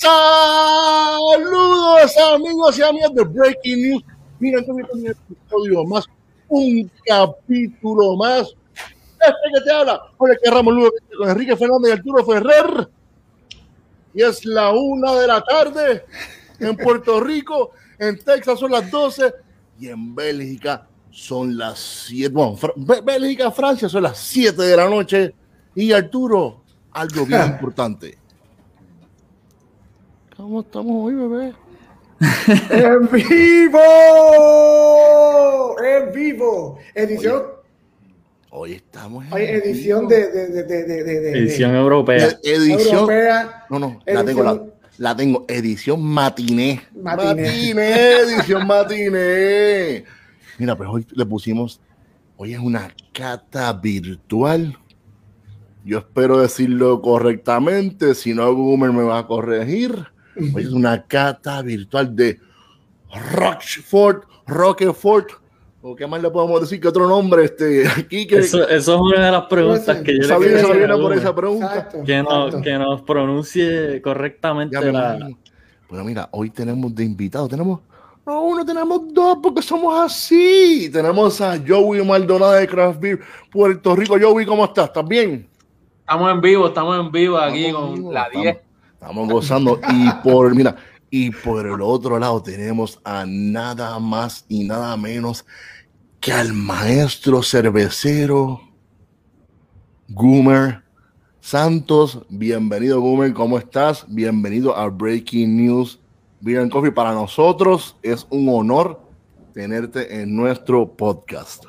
Saludos amigos y amigas de Breaking News. Entonces un episodio más, un capítulo más. Este que te habla, que Ramos Lugo, con Enrique Fernández y Arturo Ferrer. Y es la una de la tarde en Puerto Rico, en Texas son las 12 y en Bélgica son las 7. Bueno, Bélgica, Francia son las 7 de la noche. Y Arturo, algo bien importante. ¿Cómo estamos hoy, bebé? ¡En vivo! ¡En vivo! Edición. Hoy, estamos en. Hoy edición de, de, de, de, Edición europea. Edición. Europea, no, no, la tengo, la, la, tengo. Edición matiné. Matiné. matiné edición matiné. Mira, pues hoy le pusimos. Hoy es una cata virtual. Yo espero decirlo correctamente. Si no, Goomer me va a corregir es una cata virtual de Rockford, Rockford, o qué más le podemos decir que otro nombre este aquí que eso, es una de las preguntas que yo sabía, le sabía por esa pregunta que, nos, que nos pronuncie correctamente la... Bueno, mira, hoy tenemos de invitado, tenemos no uno, tenemos dos porque somos así. Tenemos a Joey Maldonado de Craft Beer, Puerto Rico. Joey, ¿cómo estás? ¿Estás bien? Estamos en vivo, estamos en vivo aquí con la 10. Estamos gozando. Y por, mira, y por el otro lado tenemos a nada más y nada menos que al maestro cervecero Goomer Santos. Bienvenido, Goomer. ¿Cómo estás? Bienvenido a Breaking News Beer and Coffee. Para nosotros es un honor tenerte en nuestro podcast.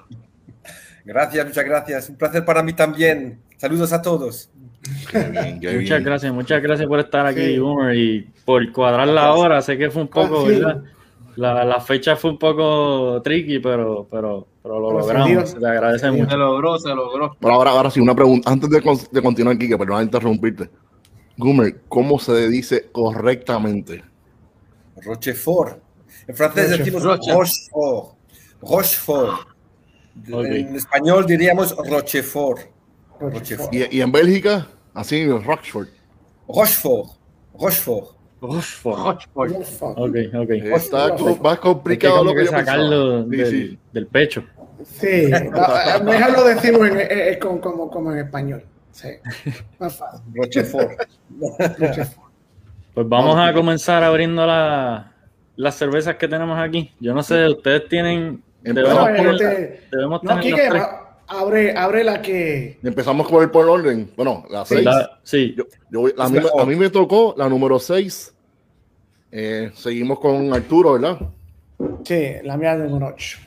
Gracias, muchas gracias. Un placer para mí también. Saludos a todos muchas gracias, muchas gracias por estar aquí, y por cuadrar la hora. Sé que fue un poco, La, la, fecha fue un poco tricky, pero, pero, pero lo logramos. Se te agradece mucho. Se logró, se logró. Pero ahora, ahora sí, una pregunta. Antes de, de continuar, Kike, pero no interrumpirte. Gumer, ¿cómo se dice correctamente? Rochefort. En francés decimos Rochefort. Rochefort. En español diríamos Rochefort. ¿Y, ¿Y, en Bélgica? Así, Rochefort. Rochefort. Rochefort. Rochefort. Rochefort. Ok, ok. Está más complicado lo que, que sacarlo del, del, pecho. Sí, mejor lo decimos en, en, como, como, en español. Sí, más fácil. Rochefort. Rochefort. Pues vamos a comenzar abriendo la, las cervezas que tenemos aquí. Yo no sé, ustedes tienen. Debemos, este, debemos tener no, Quique, Abre, abre la que. Empezamos con el por orden. Bueno, la 6. Sí. Yo, yo, a, mí, a, mí, me tocó la número 6. Eh, seguimos con Arturo, ¿verdad? Sí, la mía de número 8.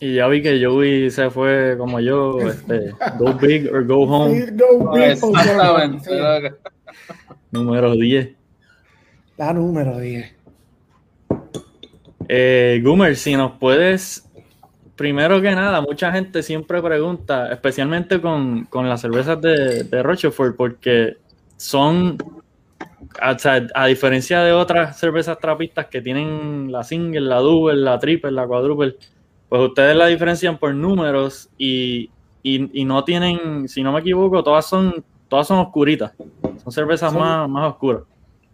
Y ya vi que Joey se fue como yo, este, go big or go home. Go big or Número 10. La número 10. Eh, Goomer, si nos puedes primero que nada, mucha gente siempre pregunta, especialmente con, las cervezas de, de, Rochefort, porque son, a, diferencia de otras cervezas trapistas que tienen la single, la double, la triple, la quadruple, pues ustedes la diferencian por números y, no tienen, si no me equivoco, todas son, todas son oscuritas. Son cervezas más, más oscuras.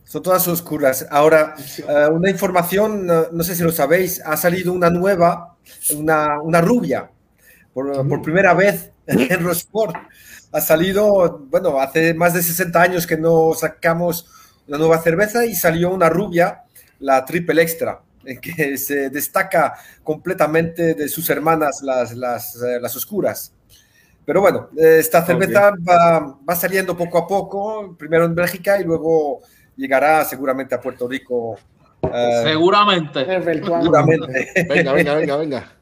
Son todas oscuras. Ahora, eh, una información, no, sé si lo sabéis, ha salido una nueva, una, una rubia, por, por, primera vez en Rosport. Ha salido, bueno, hace más de 60 años que no sacamos una nueva cerveza y salió una rubia, la Triple Extra, que se destaca completamente de sus hermanas, las, las, eh, las oscuras. Pero bueno, esta cerveza va, va, saliendo poco a poco, primero en Bélgica y luego llegará seguramente a Puerto Rico. Eh, seguramente. Seguramente. Venga, venga, venga, venga.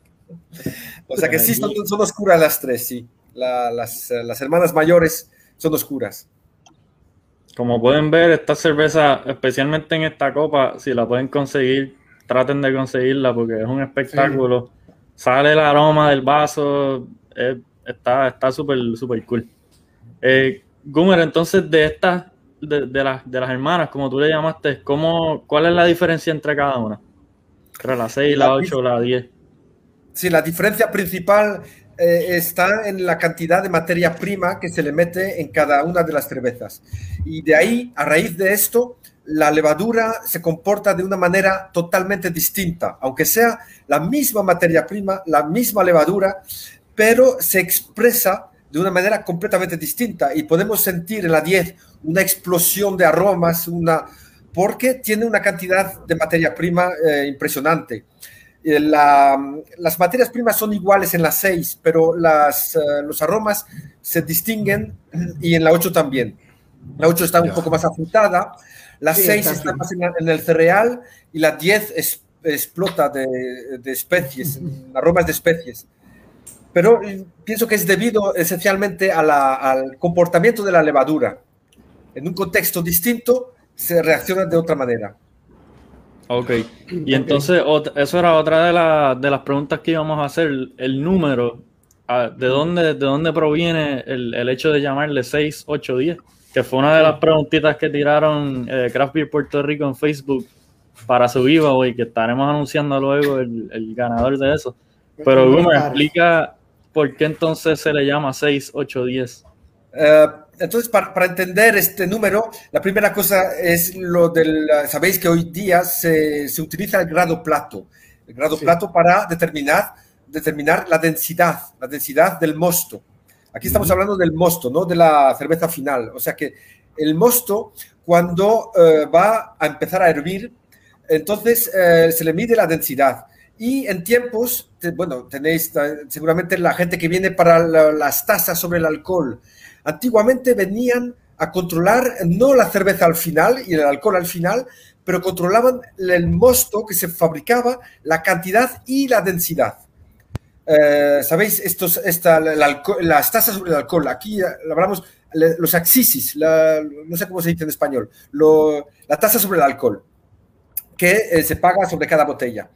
O sea que sí, son, oscuras las tres, sí. las, las, hermanas mayores son oscuras. Como pueden ver, esta cerveza, especialmente en esta copa, si la pueden conseguir, traten de conseguirla porque es un espectáculo. Sale el aroma del vaso, está súper, súper cool. Eh, Gumer, entonces de estas de, de, de, las hermanas, como tú le llamaste, ¿cómo, ¿cuál es la diferencia entre cada una? Entre la 6, la 8, la 10. Sí, la diferencia principal eh, está en la cantidad de materia prima que se le mete en cada una de las cervezas. Y de ahí, a raíz de esto, la levadura se comporta de una manera totalmente distinta, aunque sea la misma materia prima, la misma levadura, pero se expresa de una manera completamente distinta y podemos sentir en la 10 una explosión de aromas, una, porque tiene una cantidad de materia prima eh, impresionante. Eh, las materias primas son iguales en la 6, pero las, eh, los aromas se distinguen y en la 8 también. La 8 está un poco más afrutada, la 6 está, más en, el cereal y la 10 explota de, de especies, aromas de especies. Pero pienso que es debido esencialmente al comportamiento de la levadura. En un contexto distinto se reacciona de otra manera. Ok, y entonces eso era otra de, de, las preguntas que íbamos a hacer, el número, ah, ¿de dónde, de dónde proviene el, el hecho de llamarle 6, 8, 10? Que fue una de las preguntitas que tiraron eh, Craft Beer Puerto Rico en Facebook para su giveaway, que estaremos anunciando luego el, el ganador de eso. Pero me explica por qué entonces se le llama 6, 8, 10. entonces, para, para, entender este número, la primera cosa es lo del, sabéis que hoy día se, se utiliza el grado plato, el grado plato para determinar, determinar la densidad, la densidad del mosto. Aquí estamos hablando del mosto, no de la cerveza final. O sea que el mosto, cuando eh, va a empezar a hervir, entonces eh, se le mide la densidad. Y en tiempos, bueno, tenéis seguramente la gente que viene para las tasas sobre el alcohol. Antiguamente venían a controlar no la cerveza al final y el alcohol al final, pero controlaban el mosto que se fabricaba, la cantidad y la densidad. Eh, ¿Sabéis? Estos, esta, las tasas sobre el alcohol. Aquí hablamos los axisis, no sé cómo se dice en español, la tasa sobre el alcohol que eh, se paga sobre cada botella.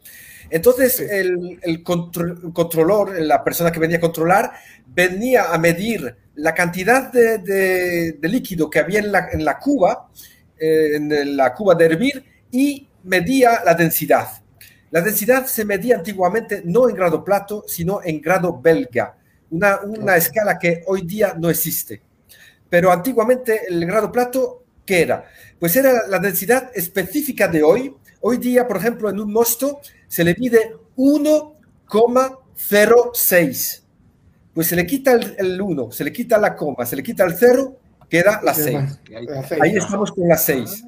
Entonces, el, el controlor, la persona que venía a controlar, venía a medir la cantidad de, líquido que había en la, en la cuba, eh, en la cuba de hervir, y medía la densidad. La densidad se medía antiguamente no en grado plato, sino en grado belga, una, una escala que hoy día no existe. Pero antiguamente el grado plato, ¿qué era? Pues era la densidad específica de hoy. Hoy día, por ejemplo, en un mosto se le mide 1,06. Pues se le quita el, 1, se le quita la coma, se le quita el 0, queda la 6. Ahí estamos con la 6.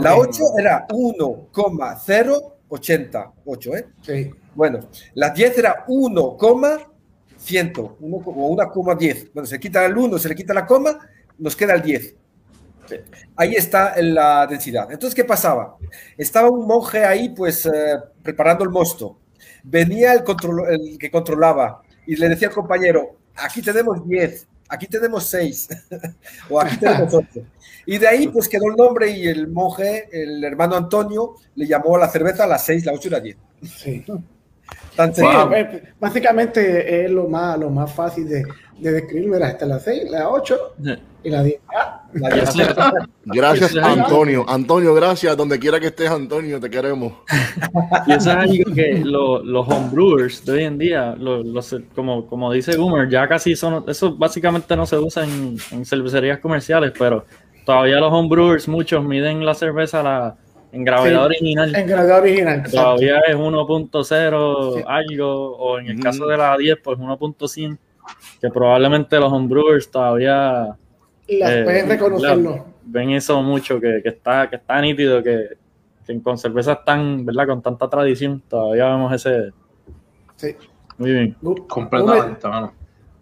La 8 era 1,088, ¿eh? Sí. Bueno, la 10 era 1,100, 1,10. Bueno, se quita el 1, se le quita la coma, nos queda el 10. Ahí está la densidad. Entonces, ¿qué pasaba? Estaba un monje ahí, pues, eh, preparando el mosto. Venía el, el que controlaba y le decía al compañero, aquí tenemos 10, aquí tenemos 6, o aquí tenemos 8. Y de ahí, pues, quedó el nombre y el monje, el hermano Antonio, le llamó a la cerveza a las 6, la 8 y la 10. Sí. Básicamente es lo más, lo más fácil de, de describir, mira, esta la 6, la 8 y la 10. Gracias, Antonio. Antonio, gracias. Donde quiera que estés, Antonio, te queremos. Y eso es algo que los homebrewers de hoy en día, como, como dice Goomer, ya casi son, eso básicamente no se usa en, cervecerías comerciales, pero todavía los homebrewers, muchos miden la cerveza la, en gravedad original. En gravedad original. Todavía es 1.0 algo, o en el caso de la 10, pues 1.100 que probablemente los homebrewers todavía las pueden eh, reconocerlo. ven eso mucho, que, que, está, que está nítido, que, que con cervezas tan, ¿verdad? Con tanta tradición, todavía vemos ese. Sí. Muy bien. Completamente,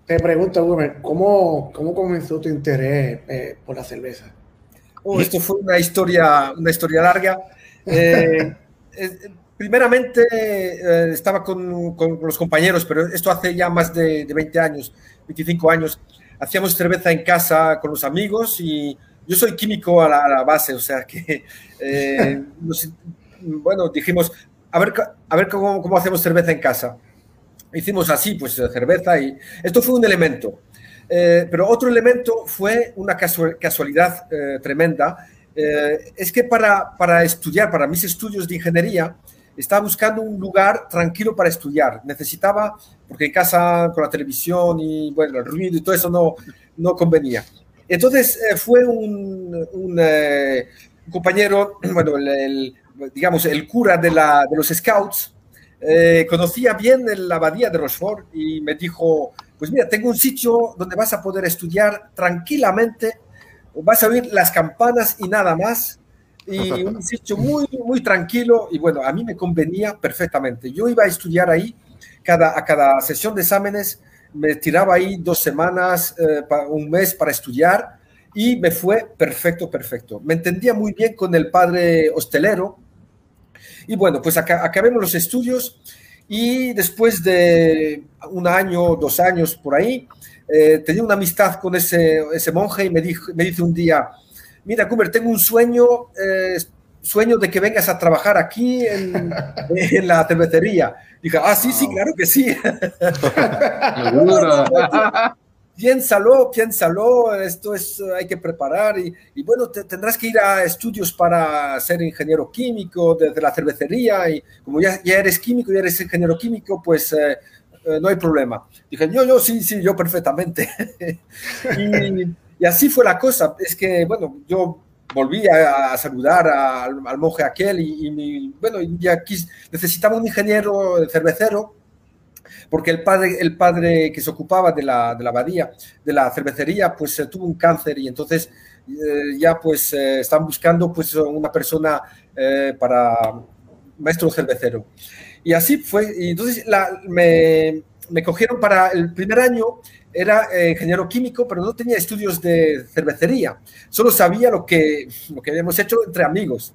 Te pregunto, Gumer, ¿cómo, ¿cómo comenzó tu interés eh, por la cerveza? Oh, esto fue una historia, una historia larga. Eh, primeramente eh, estaba con, con, los compañeros, pero esto hace ya más de, de, 20 años, 25 años. Hacíamos cerveza en casa con los amigos y yo soy químico a la, a la base, o sea que, eh, nos, bueno, dijimos, a ver, a ver cómo, cómo, hacemos cerveza en casa. Hicimos así, pues cerveza y esto fue un elemento. Eh, pero otro elemento fue una casualidad eh, tremenda. Eh, es que para, para estudiar, para mis estudios de ingeniería, estaba buscando un lugar tranquilo para estudiar. Necesitaba, porque en casa con la televisión y bueno, el ruido y todo eso no, no convenía. Entonces eh, fue un, un, eh, un, compañero, bueno, el, el, digamos, el cura de, la, de los scouts, eh, conocía bien la abadía de Rochefort y me dijo, pues mira, tengo un sitio donde vas a poder estudiar tranquilamente, vas a oír las campanas y nada más, y un sitio muy, muy tranquilo, y bueno, a mí me convenía perfectamente. Yo iba a estudiar ahí, cada, a cada sesión de exámenes me tiraba ahí dos semanas, eh, un mes para estudiar, y me fue perfecto, perfecto. Me entendía muy bien con el padre hostelero, y bueno, pues acá, acabemos los estudios y después de un año, dos años por ahí, eh, tenía una amistad con ese, ese monje y me, dijo, me dice un día, mira, Cooper, tengo un sueño, eh, sueño de que vengas a trabajar aquí en, en la cervecería. Dije, ah, sí, sí, claro que sí. piénsalo, piénsalo, esto es, hay que preparar y, y bueno, te, tendrás que ir a estudios para ser ingeniero químico desde la cervecería y como ya, ya eres químico, ya eres ingeniero químico, pues eh, eh, no hay problema. Dije, yo, yo, sí, sí, yo perfectamente. y, y, así fue la cosa, es que, bueno, yo volví a, saludar a, al, monje aquel y, y bueno, ya quis, necesitaba un ingeniero cervecero porque el padre, el padre que se ocupaba de la, de la abadía, de la cervecería, pues eh, tuvo un cáncer y entonces eh, ya pues eh, están buscando pues una persona eh, para maestro cervecero. Y así fue, y entonces la, me, me, cogieron para el primer año, era ingeniero químico, pero no tenía estudios de cervecería, solo sabía lo que, lo que habíamos hecho entre amigos.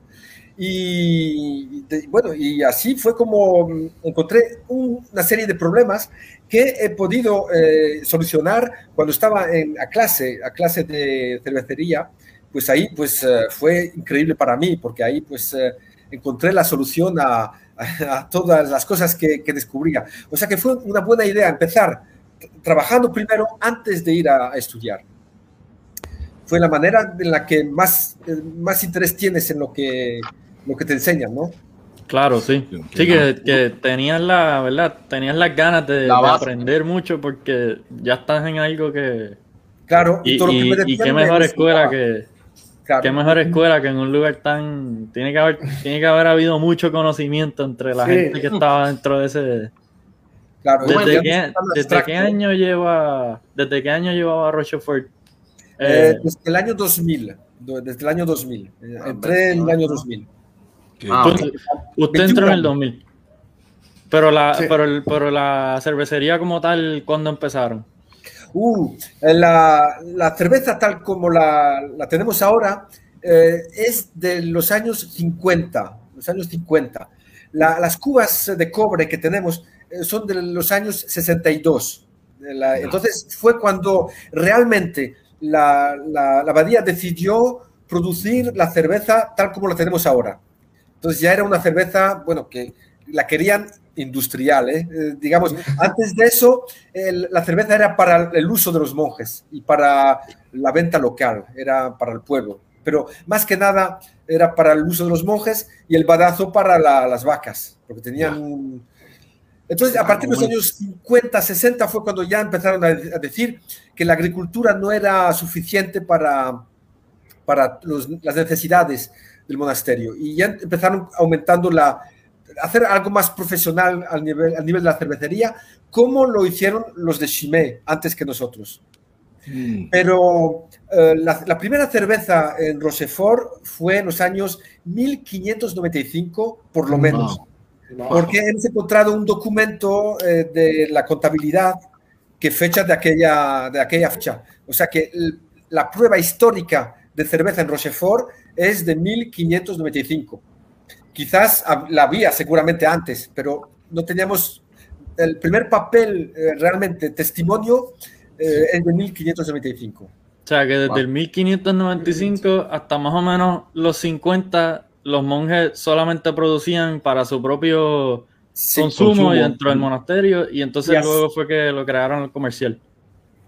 Y, de, bueno, y así fue como encontré un, una serie de problemas que he podido eh, solucionar cuando estaba en, a clase, a clase de cervecería. Pues ahí pues uh, fue increíble para mí, porque ahí pues uh, encontré la solución a, a, a todas las cosas que, que, descubría. O sea que fue una buena idea empezar trabajando primero antes de ir a, a estudiar fue la manera en la que más, eh, más interés tienes en lo que, lo que te enseñan, ¿no? Claro, sí. Sí, que, que tenías la, ¿verdad? Tenías las ganas de, de, aprender mucho porque ya estás en algo que. Claro, y, y, y qué mejor escuela que. Claro. Qué mejor escuela que en un lugar tan. Tiene que haber, tiene que haber habido mucho conocimiento entre la sí. gente que estaba dentro de ese. Claro, ¿Desde, qué, ¿desde qué año lleva, desde qué año llevaba Rochefort? Eh, desde el año 2000. Desde el año 2000. Entré en el año 2000. Ah, okay. Usted entró en el 2000. Pero la, sí. pero, el, pero la cervecería como tal, ¿cuándo empezaron? Uh, la, la, cerveza tal como la, la tenemos ahora eh, es de los años 50, los años 50. La, las cubas de cobre que tenemos eh, son de los años 62. La, entonces fue cuando realmente la abadía decidió producir la cerveza tal como la tenemos ahora. Entonces ya era una cerveza, bueno, que la querían industrial, ¿eh? Eh, digamos, antes de eso el, la cerveza era para el uso de los monjes y para la venta local, era para el pueblo, pero más que nada era para el uso de los monjes y el badazo para la, las vacas, porque tenían un... Entonces, a partir de los años 50, 60 fue cuando ya empezaron a, a decir que la agricultura no era suficiente para, para los, las necesidades del monasterio. Y ya empezaron aumentando la, hacer algo más profesional al nivel, al nivel de la cervecería, como lo hicieron los de Chimay antes que nosotros. Mm. Pero eh, la, la, primera cerveza en Rochefort fue en los años 1595, por lo menos. Wow. Porque hemos encontrado un documento eh, de la contabilidad que fecha de aquella, de aquella fecha. O sea que la prueba histórica de cerveza en Rochefort es de 1595. Quizás la había seguramente antes, pero no teníamos el primer papel eh, realmente testimonio eh, es de 1595. O sea que desde wow. el 1595 hasta más o menos los 50 los monjes solamente producían para su propio sí, consumo, consumo, y dentro del monasterio y entonces yes. luego fue que lo crearon el comercial.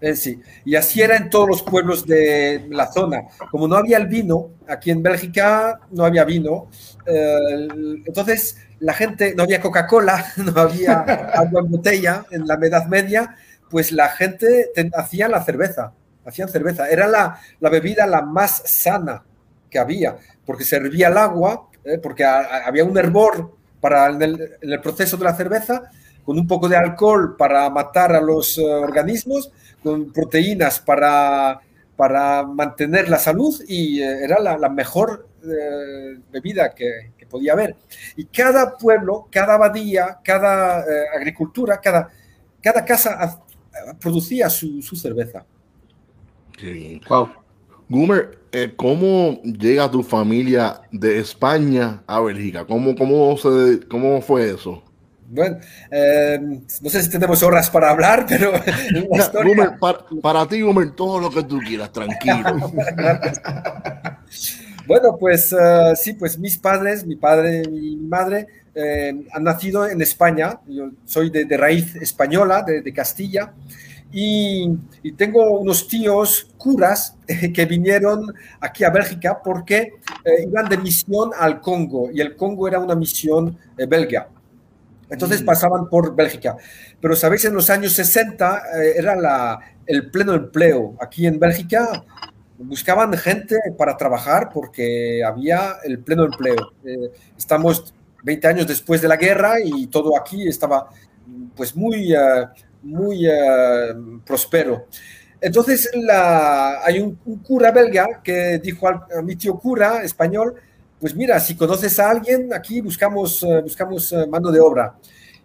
Eh, sí, y así era en todos los pueblos de la zona. Como no había el vino, aquí en Bélgica no había vino, eh, entonces la gente, no había Coca-Cola, no había agua en botella en la Edad Media, pues la gente hacía la cerveza, hacían cerveza. Era la, la, bebida la más sana que había, porque servía el agua, ¿eh? porque había un hervor para en el, proceso de la cerveza, con un poco de alcohol para matar a los eh, organismos, proteínas para, para mantener la salud y eh, era la, mejor bebida que, podía haber. Y cada pueblo, cada abadía, cada agricultura, cada, cada casa producía su, su cerveza. Wow. Gumer, eh, ¿cómo llega tu familia de España a Bélgica? ¿Cómo, cómo, se, cómo fue eso? Bueno, eh, no sé si tenemos horas para hablar, pero... para, ti, Gumer, todo lo que tú quieras, tranquilo. bueno, pues uh, sí, pues mis padres, mi padre y mi madre, han nacido en España. Yo soy de, de raíz española, de, de Castilla. Y, tengo unos tíos curas que vinieron aquí a Bélgica porque eh, iban de misión al Congo y el Congo era una misión eh, belga. Entonces mm. pasaban por Bélgica. Pero, ¿sabéis? En los años 60 eh, era la, el pleno empleo. Aquí en Bélgica buscaban gente para trabajar porque había el pleno empleo. estamos 20 años después de la guerra y todo aquí estaba pues muy muy uh, próspero. Entonces la, hay un, cura belga que dijo a, mi tío cura español, pues mira, si conoces a alguien, aquí buscamos, uh, buscamos uh, mano de obra.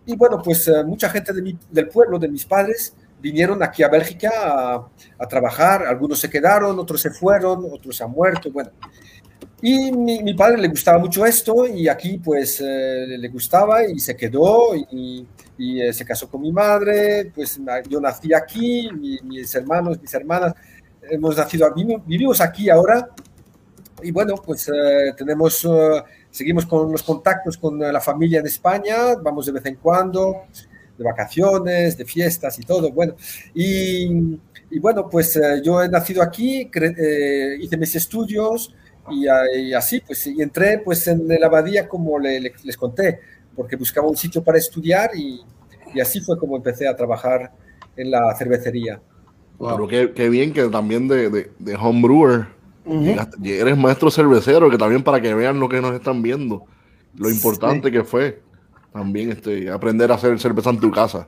Y bueno, pues mucha gente del pueblo, de mis padres, vinieron aquí a Bélgica a, trabajar, algunos se quedaron, otros se fueron, otros han muerto, bueno. Y mi, padre le gustaba mucho esto y aquí pues le gustaba y se quedó y, eh, se casó con mi madre, pues yo nací aquí, mis hermanos, mis hermanas, hemos nacido, vivimos aquí ahora y bueno, pues eh, tenemos, eh, seguimos con los contactos con la familia en España, vamos de vez en cuando, de vacaciones, de fiestas y todo, bueno, y, y bueno, pues yo he nacido aquí, hice mis estudios y, así, pues y entré pues en la abadía como les conté, porque buscaba un sitio para estudiar y, y así fue como empecé a trabajar en la cervecería. Pero qué, bien que también de, de, de homebrewer eres maestro cervecero, que también para que vean lo que nos están viendo, lo importante que fue también este, aprender a hacer cerveza en tu casa.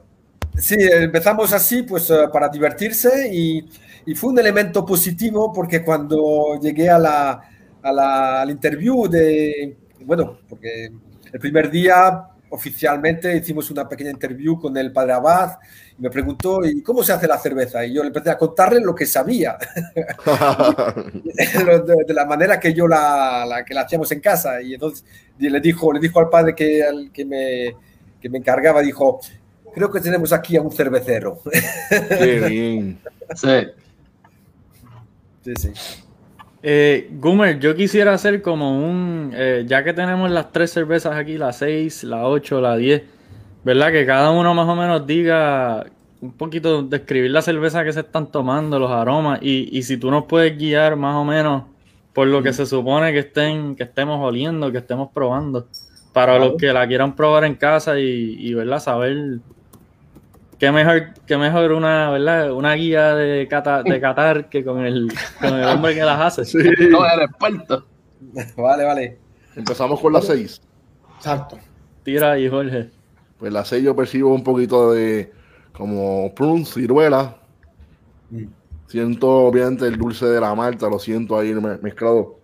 Sí, empezamos así, pues eh, para divertirse y, y, fue un elemento positivo porque cuando llegué a la, a la, al interview de, bueno, porque el primer día oficialmente hicimos una pequeña interview con el padre Abad me preguntó, ¿y cómo se hace la cerveza? Y yo le empecé a contarle lo que sabía, de, la manera que yo la, que la hacíamos en casa. Y entonces le dijo, le dijo al padre que, al, que, me, que me encargaba, dijo, creo que tenemos aquí a un cervecero. Qué bien. Sí. Sí, sí. Eh, Gumer, yo quisiera hacer como un, eh, ya que tenemos las tres cervezas aquí, la 6, la 8, la 10, ¿verdad? Que cada uno más o menos diga un poquito, describir la cerveza que se están tomando, los aromas, y, y si tú nos puedes guiar más o menos por lo que se supone que estén, que estemos oliendo, que estemos probando, para los que la quieran probar en casa y, y ¿verdad? Saber qué mejor, qué mejor una, ¿verdad? Una guía de, cata, de Qatar que con el, con el hombre que las hace. Sí. No, el experto. Vale, vale. Empezamos con la 6. Exacto. Tira ahí, Jorge. Pues la 6 yo percibo un poquito de como prune, ciruela. Mm. Siento obviamente el dulce de la malta, lo siento ahí mezclado.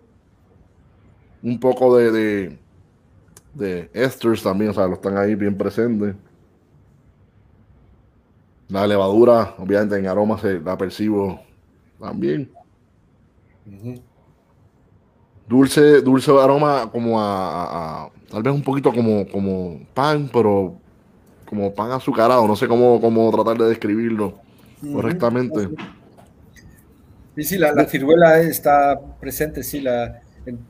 Un poco de, de, de esters también, o sea, lo están ahí bien presentes. La levadura, obviamente en aroma se la percibo también. Dulce, dulce aroma como a, tal vez un poquito como, como pan, pero como pan azucarado. No sé cómo, cómo tratar de describirlo correctamente. Sí, sí, la, ciruela está presente, sí. La,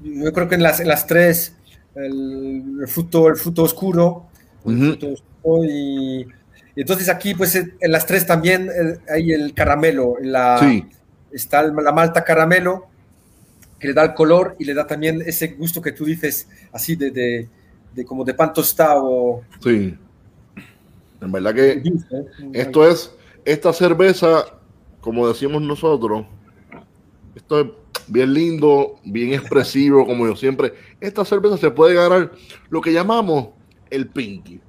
yo creo que en las, las tres, el, fruto, el fruto oscuro, el fruto oscuro y entonces aquí, pues en las tres también eh, hay el caramelo, la, está la malta caramelo, que le da el color y le da también ese gusto que tú dices, así de, de como de pan tostado. Sí. En verdad que esto es, esta cerveza, como decimos nosotros, esto es bien lindo, bien expresivo, como yo siempre. Esta cerveza se puede ganar lo que llamamos el pinky.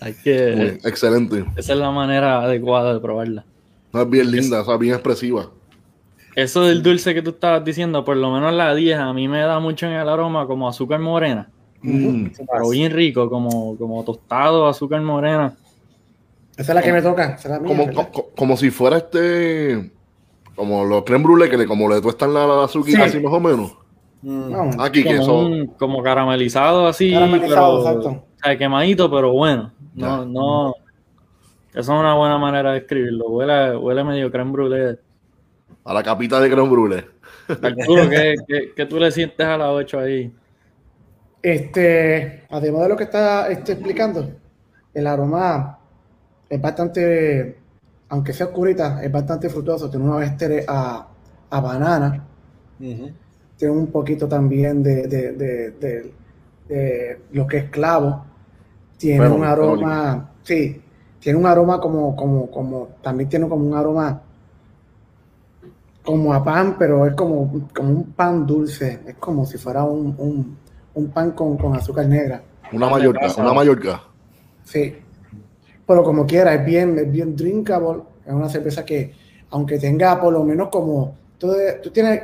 Hay que. Excelente. Esa es la manera adecuada de probarla. Es bien linda, o sea, bien expresiva. Eso del dulce que tú estabas diciendo, por lo menos la 10, a mí me da mucho en el aroma como azúcar morena. Mm. Pero bien rico, como, como tostado, azúcar morena. Esa es la que me toca. Esa es la mía, Como, como si fuera este. Como los creme brulee que le, como le tuestan la, la azúcar Sí. así más o menos. Mm. Vamos. Aquí que Como, eso. un- como caramelizado así, Caramelizado, pero, exacto. o sea, quemadito, pero bueno. No, Ya. no. Esa es una buena manera de escribirlo. Huele, huele medio creme brulee. A la capita de creme brulee. ¿qué, qué, qué tú le sientes a la 8 ahí? Este, además de lo que está este, explicando, el aroma es bastante, aunque sea oscurita, es bastante frutoso. Tiene unos ésteres a, a banana. Tiene un poquito también de, de, de, de- de lo que es clavo. Tiene un aroma, sí, tiene un aroma como, como, como, también tiene como un aroma como a pan, pero es como, como un pan dulce. Es como si fuera un, un, un pan con, con azúcar negra. Una mallorca, una mallorca. Sí. Pero como quiera, es bien, es bien drinkable. Es una cerveza que, aunque tenga por lo menos como. Tú, tú tienes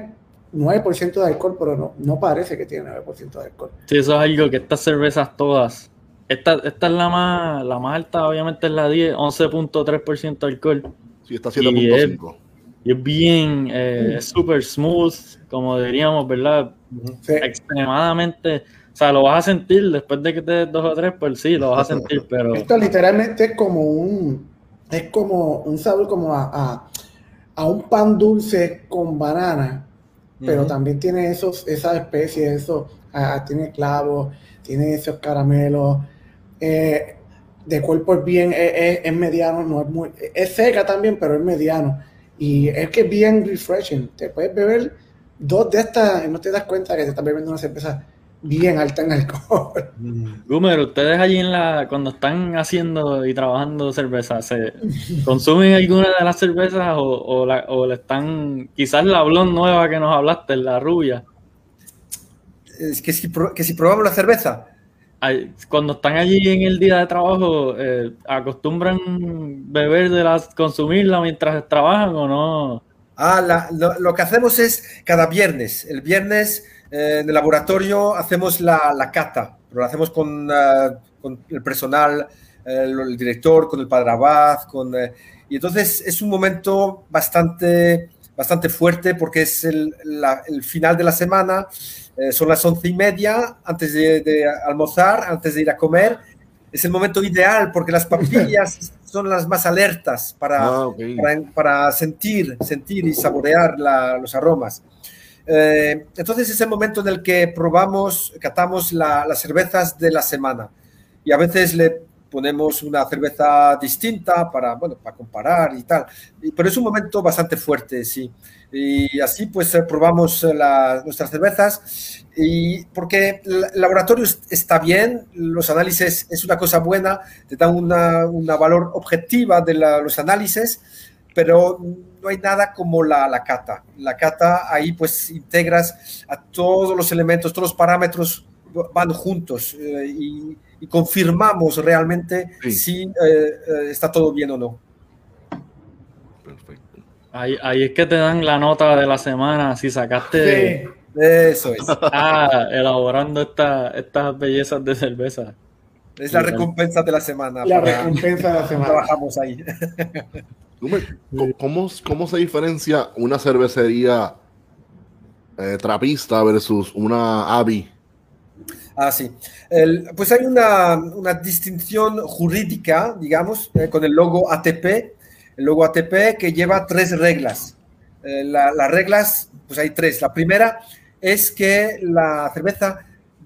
9% de alcohol, pero no, no parece que tiene 9% de alcohol. Sí, eso es algo que estas cervezas todas. Esta, esta es la más, la más alta, obviamente es la 10, 11.3% de alcohol. Sí, está Y es- 7.5. Y es bien, eh, es súper smooth, como diríamos, ¿verdad? Sí. Extremadamente. O sea, lo vas a sentir después de que te des dos o tres, pues sí, lo vas a sentir, pero Esto literalmente es como un. Es como un sabor como a, a, a un pan dulce con banana, pero también tiene esos, esas especies, eso, ah, tiene clavos, tiene esos caramelos, eh, de cuerpo es bien, es, es- es mediano, no es muy, es seca también, pero es mediano. Y es que es bien refreshing. Te puedes beber dos de estas y no te das cuenta que te estás bebiendo una cerveza bien alta en alcohol. Gumer, ustedes allí en la, cuando están haciendo y trabajando cerveza, ¿se consumen alguna de las cervezas o, o, la, o le están, quizás la blond nueva que nos hablaste, la rubia, Es que si, que si probamos la cerveza. Cuando están allí en el día de trabajo, eh, ¿acostumbran beber de las, consumirla mientras trabajan o no? Ah, la- lo, lo que hacemos es cada viernes. El viernes eh, en el laboratorio hacemos la, la cata, pero hacemos con, ah, con el personal, el, el director, con el padre Abad, con, eh, y entonces es un momento bastante, bastante fuerte porque es el, la- el final de la semana, eh, son las once y media antes de, de almorzar, antes de ir a comer. Es el momento ideal porque las papillas son las más alertas para, Ah, para, para sentir, sentir y saborear la- los aromas. Eh, entonces es el momento en el que probamos, catamos la- las cervezas de la semana y a veces le ponemos una cerveza distinta para, bueno, para comparar y tal. Pero es un momento bastante fuerte, sí. Y así pues eh, probamos eh, la- nuestras cervezas y porque el laboratorio es- está bien, los análisis es una cosa buena, te dan una, una valor objetiva de la- los análisis, pero no hay nada como la, la cata. La cata ahí pues integras a todos los elementos, todos los parámetros van juntos eh, y, y confirmamos realmente Sí. si eh, eh, está todo bien o no. Perfecto. Ahí, ahí es que te dan la nota de la semana, si sacaste, Sí. Eso es. ah, elaborando esta, estas bellezas de cerveza. Es la recompensa de la semana. La recompensa de la semana. Trabajamos ahí. Gumer, ¿cómo- ¿Cómo, ¿Cómo se diferencia una cervecería eh, trapista versus una AVI? Ah, sí. El- pues hay una, una distinción jurídica, digamos, eh, con el logo ATP. El logo ATP que lleva tres reglas. Eh, la- las reglas, pues hay tres. La primera es que la cerveza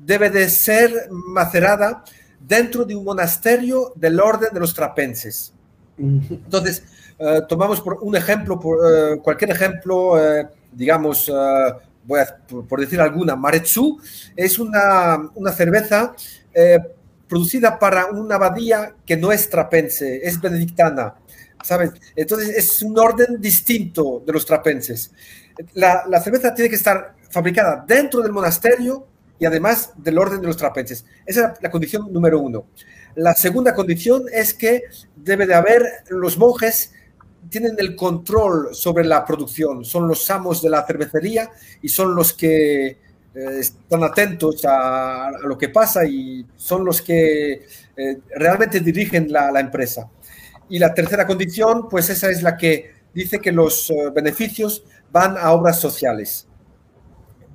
debe de ser macerada dentro de un monasterio del orden de los trapenses. Entonces, eh, tomamos por un ejemplo, por, cualquier ejemplo, digamos, voy a, por, decir alguna, Maretsu es una, una cerveza eh, producida para una abadía que no es trapense, es benedictana, ¿sabes? Entonces es un orden distinto de los trapenses. La, la cerveza tiene que estar fabricada dentro del monasterio y además del orden de los trapenses. Esa es la condición número uno. La segunda condición es que debe de haber los monjes tienen el control sobre la producción, son los amos de la cervecería y son los que eh, están atentos a, lo que pasa y son los que eh, realmente dirigen la, la, empresa. Y la tercera condición, pues esa es la que dice que los eh, beneficios van a obras sociales.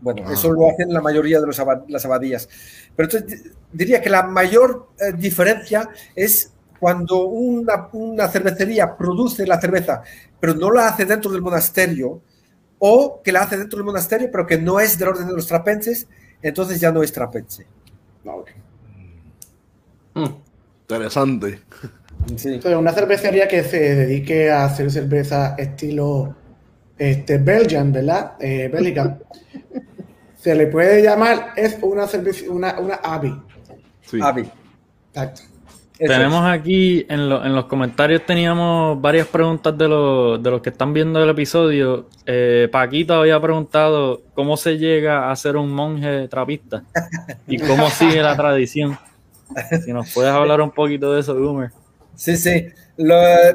Bueno, ah. eso lo hacen la mayoría de los las abadías. Pero entonces diría que la mayor diferencia es cuando una, una, cervecería produce la cerveza, pero no la hace dentro del monasterio, o que la hace dentro del monasterio, pero que no es del orden de los trapenses, entonces ya no es trapense. Hmm, interesante. Sí. una cervecería que se dedique a hacer cerveza estilo este, Belgian, ¿verdad? Eh, Bélgica. se le puede llamar, es una cerveza, una, una AVI. Sí. AVI. Exacto. Tenemos aquí en, los comentarios teníamos varias preguntas de, de los que están viendo el episodio. Eh, Paquito había preguntado cómo se llega a ser un monje trapista y cómo sigue la tradición. Si nos puedes hablar un poquito de eso, Gumer. Sí, sí.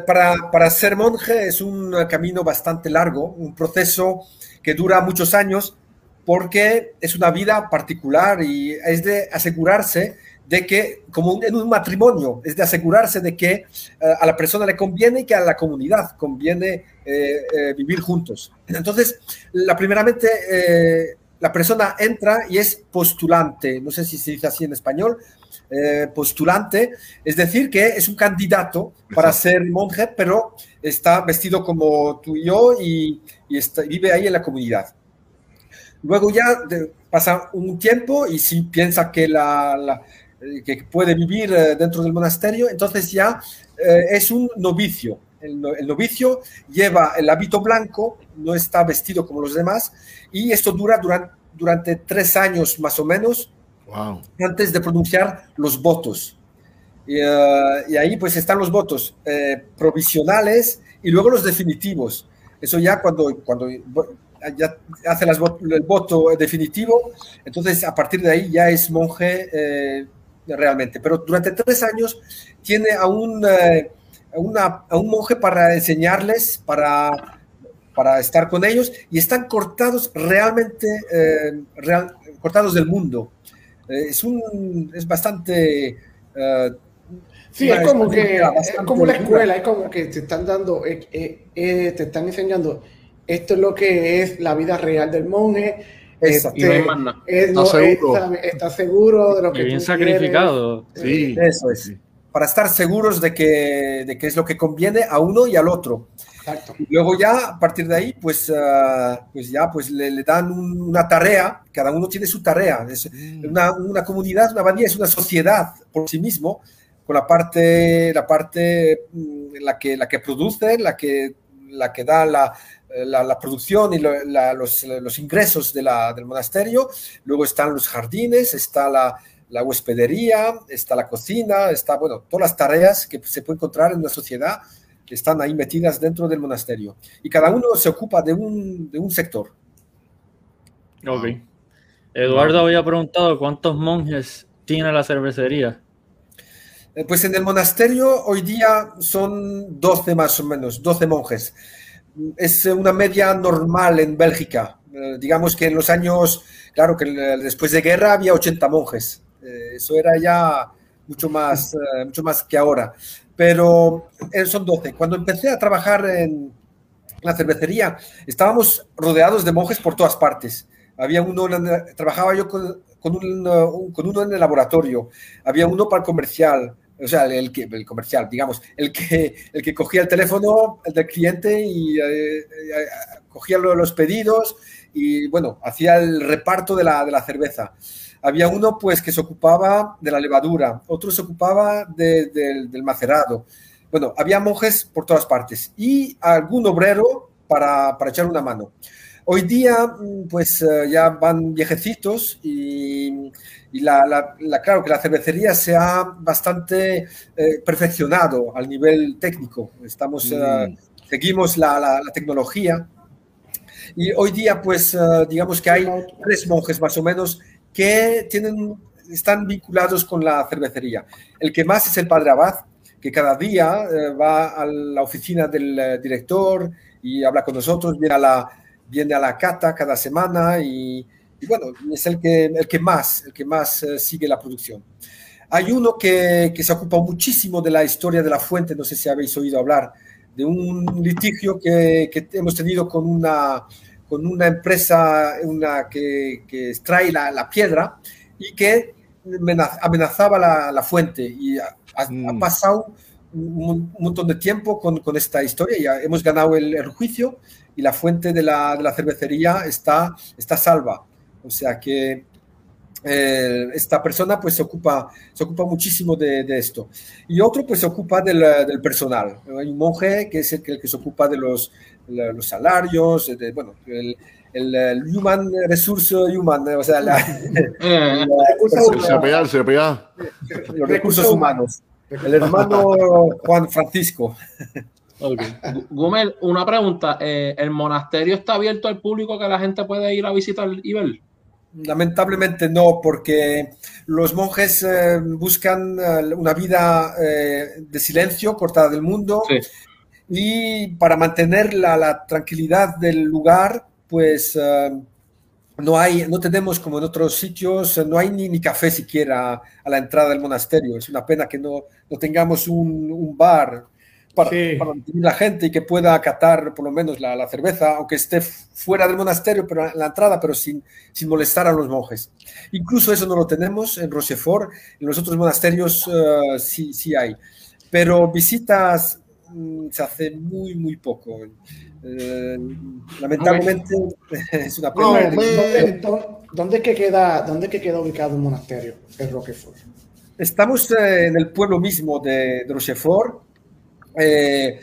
para, para ser monje es un camino bastante largo, un proceso que dura muchos años porque es una vida particular y es de asegurarse de que, como en un matrimonio, es de asegurarse de que eh, a la persona le conviene y que a la comunidad conviene eh, eh, vivir juntos. Entonces, la primeramente, la persona entra y es postulante, no sé si se dice así en español, postulante, es decir, que es un candidato para ser monje, pero está vestido como tú y yo y, vive ahí en la comunidad. Luego ya pasa un tiempo y si piensa que la eh, que puede vivir eh, dentro del monasterio, entonces ya eh, es un novicio. El, novicio lleva el hábito blanco, no está vestido como los demás, y esto dura durante, durante tres años más o menos, antes de pronunciar los votos. Y, ahí pues están los votos provisionales y luego los definitivos. Eso ya cuando, cuando ya hace las, el voto definitivo, entonces a partir de ahí ya es monje realmente, pero durante tres años tiene a un, eh, a un monje para enseñarles, para, para estar con ellos, y están cortados realmente, eh, cortados del mundo. Eh, es, un, es bastante... Sí, es como que es como la escuela, es como que te están dando, te están enseñando esto es lo que es la vida real del monje, este, está, seguro. Está, seguro de lo que bien sacrificado. Sí. Eso es. Para estar seguros de que, de que es lo que conviene a uno y al otro. Exacto. Y luego ya, a partir de ahí, pues, ah, pues ya pues le, le dan una tarea, cada uno tiene su tarea. Es mm. una, una, comunidad, una abadía es una sociedad por sí mismo, con la parte, la parte mm, la que, la que produce, la que, la que da la, la, producción y los, ingresos de del monasterio, luego están los jardines, está la, huespedería, está la cocina, está, bueno, todas las tareas que se puede encontrar en una sociedad que están ahí metidas dentro del monasterio. Y cada uno se ocupa de un, de un sector. Ok. Eduardo había preguntado cuántos monjes tiene la cervecería. Eh, pues en el monasterio hoy día son 12 más o menos, 12 monjes es una media normal en Bélgica. Eh, digamos que en los años, claro que después de guerra había 80 monjes. Eh, eso era ya mucho más, eh, mucho más que ahora. Pero son 12. Cuando empecé a trabajar en la cervecería, estábamos rodeados de monjes por todas partes. Había uno, trabajaba yo con, con, con uno en el laboratorio, había uno para el comercial, o sea, el, el, comercial, digamos, el que, el que cogía el teléfono del cliente y eh, eh, cogía los pedidos y, bueno, hacía el reparto de la, de la, cerveza. Había uno, pues, que se ocupaba de la levadura, otro se ocupaba del macerado. Bueno, había monjes por todas partes y algún obrero para, para echar una mano. Hoy día, mm, pues eh, ya van viejecitos y, y la, la- la- claro que la cervecería se ha bastante eh, perfeccionado al nivel técnico. Estamos, eh, seguimos la, la- la tecnología y hoy día, pues, eh, digamos que hay tres monjes más o menos que tienen, están vinculados con la cervecería. El que más es el padre Abad, que cada día eh, va a la oficina del eh, director y habla con nosotros, viene a la, viene a la cata cada semana y, y bueno, es el que, el que más, el que más eh, sigue la producción. Hay uno que, que se ocupa muchísimo de la historia de la fuente, no sé si habéis oído hablar, de un litigio que, que hemos tenido con una, con una empresa una que, que extrae la, la piedra y que amena- amenazaba la, la fuente. Y ha, ha- Mm. ha pasado un, un montón de tiempo con, con esta historia. Ya hemos ganado el, el juicio y la fuente de la, de la cervecería está, está salva. O sea que eh, esta persona pues se ocupa, se ocupa muchísimo de, de esto. Y otro pues se ocupa del, del personal. Hay un monje que es el que, el que se ocupa de los, la- los salarios, de, bueno, el, el, el human resource human, o sea, la- Eh, Se, se pega, se pega. los recursos humanos. El hermano Juan Francisco. Ok. Gumer, una pregunta. eh, ¿El monasterio está abierto al público que la gente puede ir a visitar y ver? Lamentablemente no, porque los monjes eh, buscan eh, una vida eh, de silencio, cortada del mundo, Sí. y para mantener la, la tranquilidad del lugar, pues eh, no hay, no tenemos como en otros sitios, no hay ni, ni café siquiera a la entrada del monasterio. Es una pena que no, no tengamos un, un bar para, Sí. para la gente y que pueda catar por lo menos la, la cerveza, aunque esté fuera del monasterio, pero en la entrada, pero sin, sin molestar a los monjes. Incluso eso no lo tenemos en Rochefort, en los otros monasterios eh, sí, sí hay. Pero visitas mm, se hace muy, muy poco. Eh, lamentablemente es una pena. ¿Dónde, dónde- dónde que queda, ¿Dónde que queda ubicado un monasterio? El Roquefort. Estamos eh, en el pueblo mismo de, de Rochefort. Eh,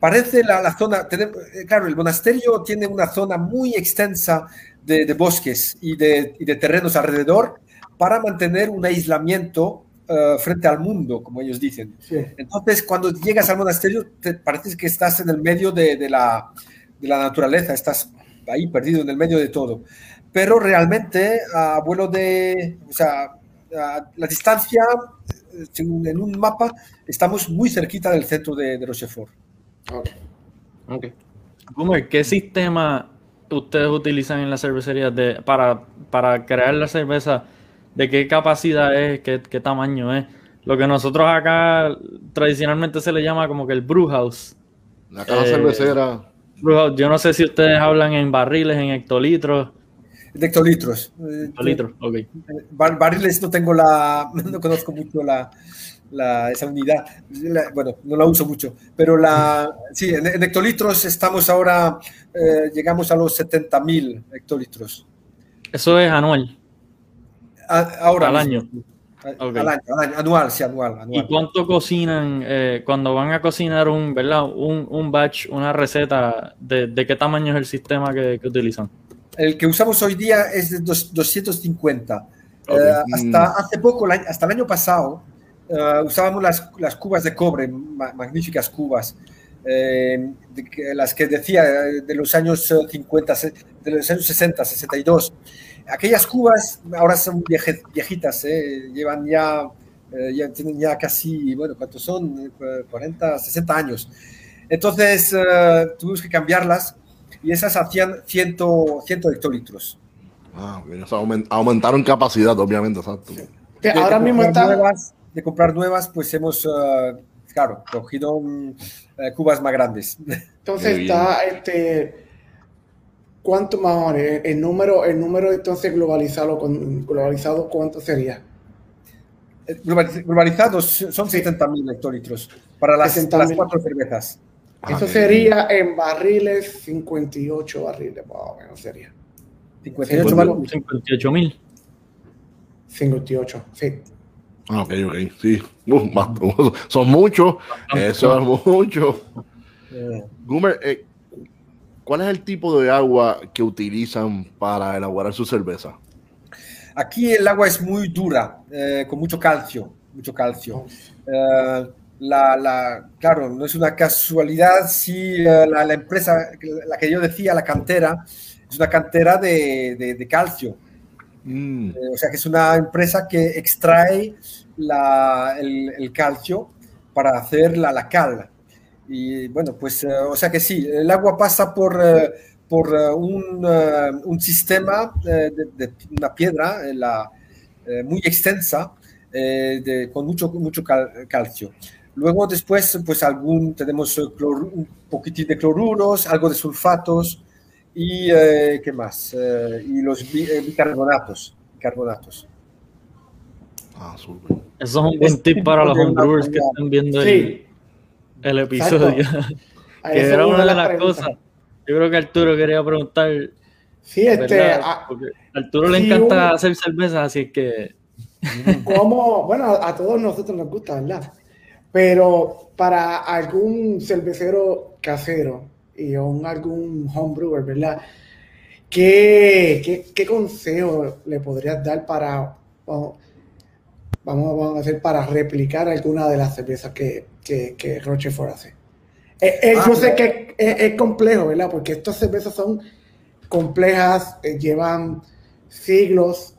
parece la, la zona, tenem- eh, claro, el monasterio tiene una zona muy extensa de, de bosques y de, y de terrenos alrededor para mantener un aislamiento eh, frente al mundo, como ellos dicen. Sí. Entonces, cuando llegas al monasterio, te parece que estás en el medio de, de la, de la naturaleza, estás ahí perdido en el medio de todo. Pero realmente, a vuelo de, o sea, a la distancia, según en un mapa, estamos muy cerquita del centro de, de Rochefort. Ok. ¿qué sistema ustedes utilizan en las cervecerías de, para, para crear la cerveza? ¿De qué capacidad es? ¿Qué, qué tamaño es? Lo que nosotros acá tradicionalmente se le llama como que el brew house. La caja Eh, cervecera. Brew house, Yo no sé si ustedes hablan en barriles, en hectolitros. De hectolitros. Hectolitros, ok. Bar- barriles no tengo la, no conozco mucho la, la- esa unidad. La- bueno, no la uso mucho, pero la, sí, en, en hectolitros estamos ahora, eh, llegamos a los 70.000 hectolitros. Eso es anual. A- ahora Al mismo. año. A- Ok. Al año, al año, anual, sí, anual. ¿Y anual. cuánto cocinan eh, cuando van a cocinar un, ¿verdad? Un, un batch, una receta? De, de qué tamaño es el sistema que, que utilizan? El que usamos hoy día es de dos- 250. Ok. Eh, Mm. hasta hace poco, hasta el año pasado, eh, usábamos las, las cubas de cobre, ma- magníficas cubas, eh, de que- las que decía eh, de los años eh, 50, se- de los años 60, 62. Aquellas cubas ahora son vieje- viejitas, eh, llevan ya, eh, ya, tienen ya casi, bueno, ¿cuántos son? Eh, 40, 60 años. Entonces eh, tuvimos que cambiarlas y esas hacían 100, 100 hectolitros. Ah, ok, o sea, aument- aumentaron capacidad, obviamente, exacto. De- ahora de mismo comprar está. nuevas, de comprar nuevas, pues hemos, eh, claro, cogido mm, eh, cubas más grandes. Entonces está este. ¿Cuánto más o menos? El, número, el número entonces globalizado, con, globalizado ¿cuánto sería? Eh, globaliz- Globalizados son 70.000 hectolitros para las, 70.000. las cuatro cervezas. Eso sería en barriles, 58 barriles, más o menos sería. 58 Sí, mal- 58 mil. 58, sí. Ah, ok, ok, sí. Uh, son muchos, eso es mucho. eh, Gumer, eh, ¿cuál es el tipo de agua que utilizan para elaborar su cerveza? Aquí el agua es muy dura, eh, con mucho calcio, mucho calcio. Eh, la, la, claro, no es una casualidad si la, la, empresa, la que yo decía, la cantera, es una cantera de, de, de calcio. Mm. Eh, o sea que es una empresa que extrae la, el, el, calcio para hacer la, la cal. Y bueno, pues, eh, o sea que sí, el agua pasa por, eh, por un, un, sistema de, de, una piedra la, muy extensa de, con mucho, mucho cal, calcio. Luego después, pues algún, tenemos clor, un poquitín de cloruros, algo de sulfatos y, eh, ¿qué más? Eh, y los eh, bicarbonatos. bicarbonatos. Ah, súper. Eso es un buen tip para los homebrewers que están viendo sí. el, el, episodio. que era una de las cosas. Yo creo que Arturo quería preguntar. Sí, este. A, Arturo le encanta un... hacer cerveza, así que. Como, bueno, a todos nosotros nos gusta, ¿verdad? Pero para algún cervecero casero y un, algún homebrewer, ¿verdad? ¿Qué, qué, qué consejo le podrías dar para, vamos, vamos, a hacer, para replicar alguna de las cervezas que, que, que Rochefort hace? Eh, eh, ah, yo sé que es, es, complejo, ¿verdad? Porque estas cervezas son complejas, eh, llevan siglos,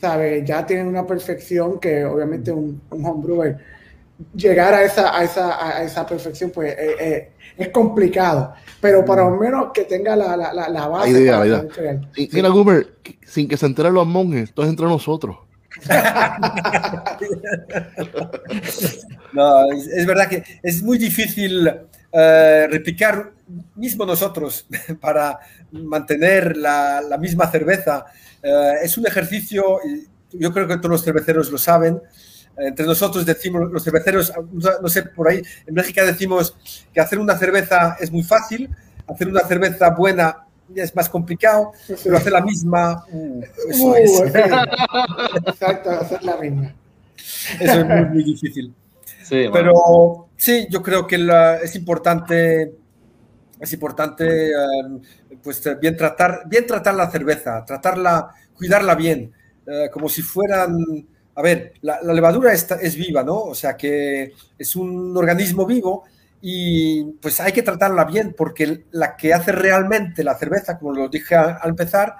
¿sabes? Ya tienen una perfección que obviamente un, un homebrewer llegar a esa, a esa, a esa perfección, pues eh, eh, es complicado. Pero para lo menos que tenga la, la, la base. La idea, la idea. Sí, mira, Goomer, sin que se enteren los monjes, esto es entre nosotros. no, es, es, verdad que es muy difícil uh, replicar mismo nosotros para mantener la, la misma cerveza. Uh, es un ejercicio, yo creo que todos los cerveceros lo saben, entre nosotros decimos, los cerveceros, no sé, por ahí, en México decimos que hacer una cerveza es muy fácil, hacer una cerveza buena es más complicado, pero hacer la misma, uh, eso uh, es. Exacto, hacer la misma. Eso es muy, muy difícil. Sí, pero bueno. sí, yo creo que la, es importante, es importante, um, pues bien tratar, bien tratar la cerveza, tratarla, cuidarla bien, uh, como si fueran a ver, la, levadura está, es viva, ¿no? O sea que es un organismo vivo y pues hay que tratarla bien porque la que hace realmente la cerveza, como lo dije al empezar,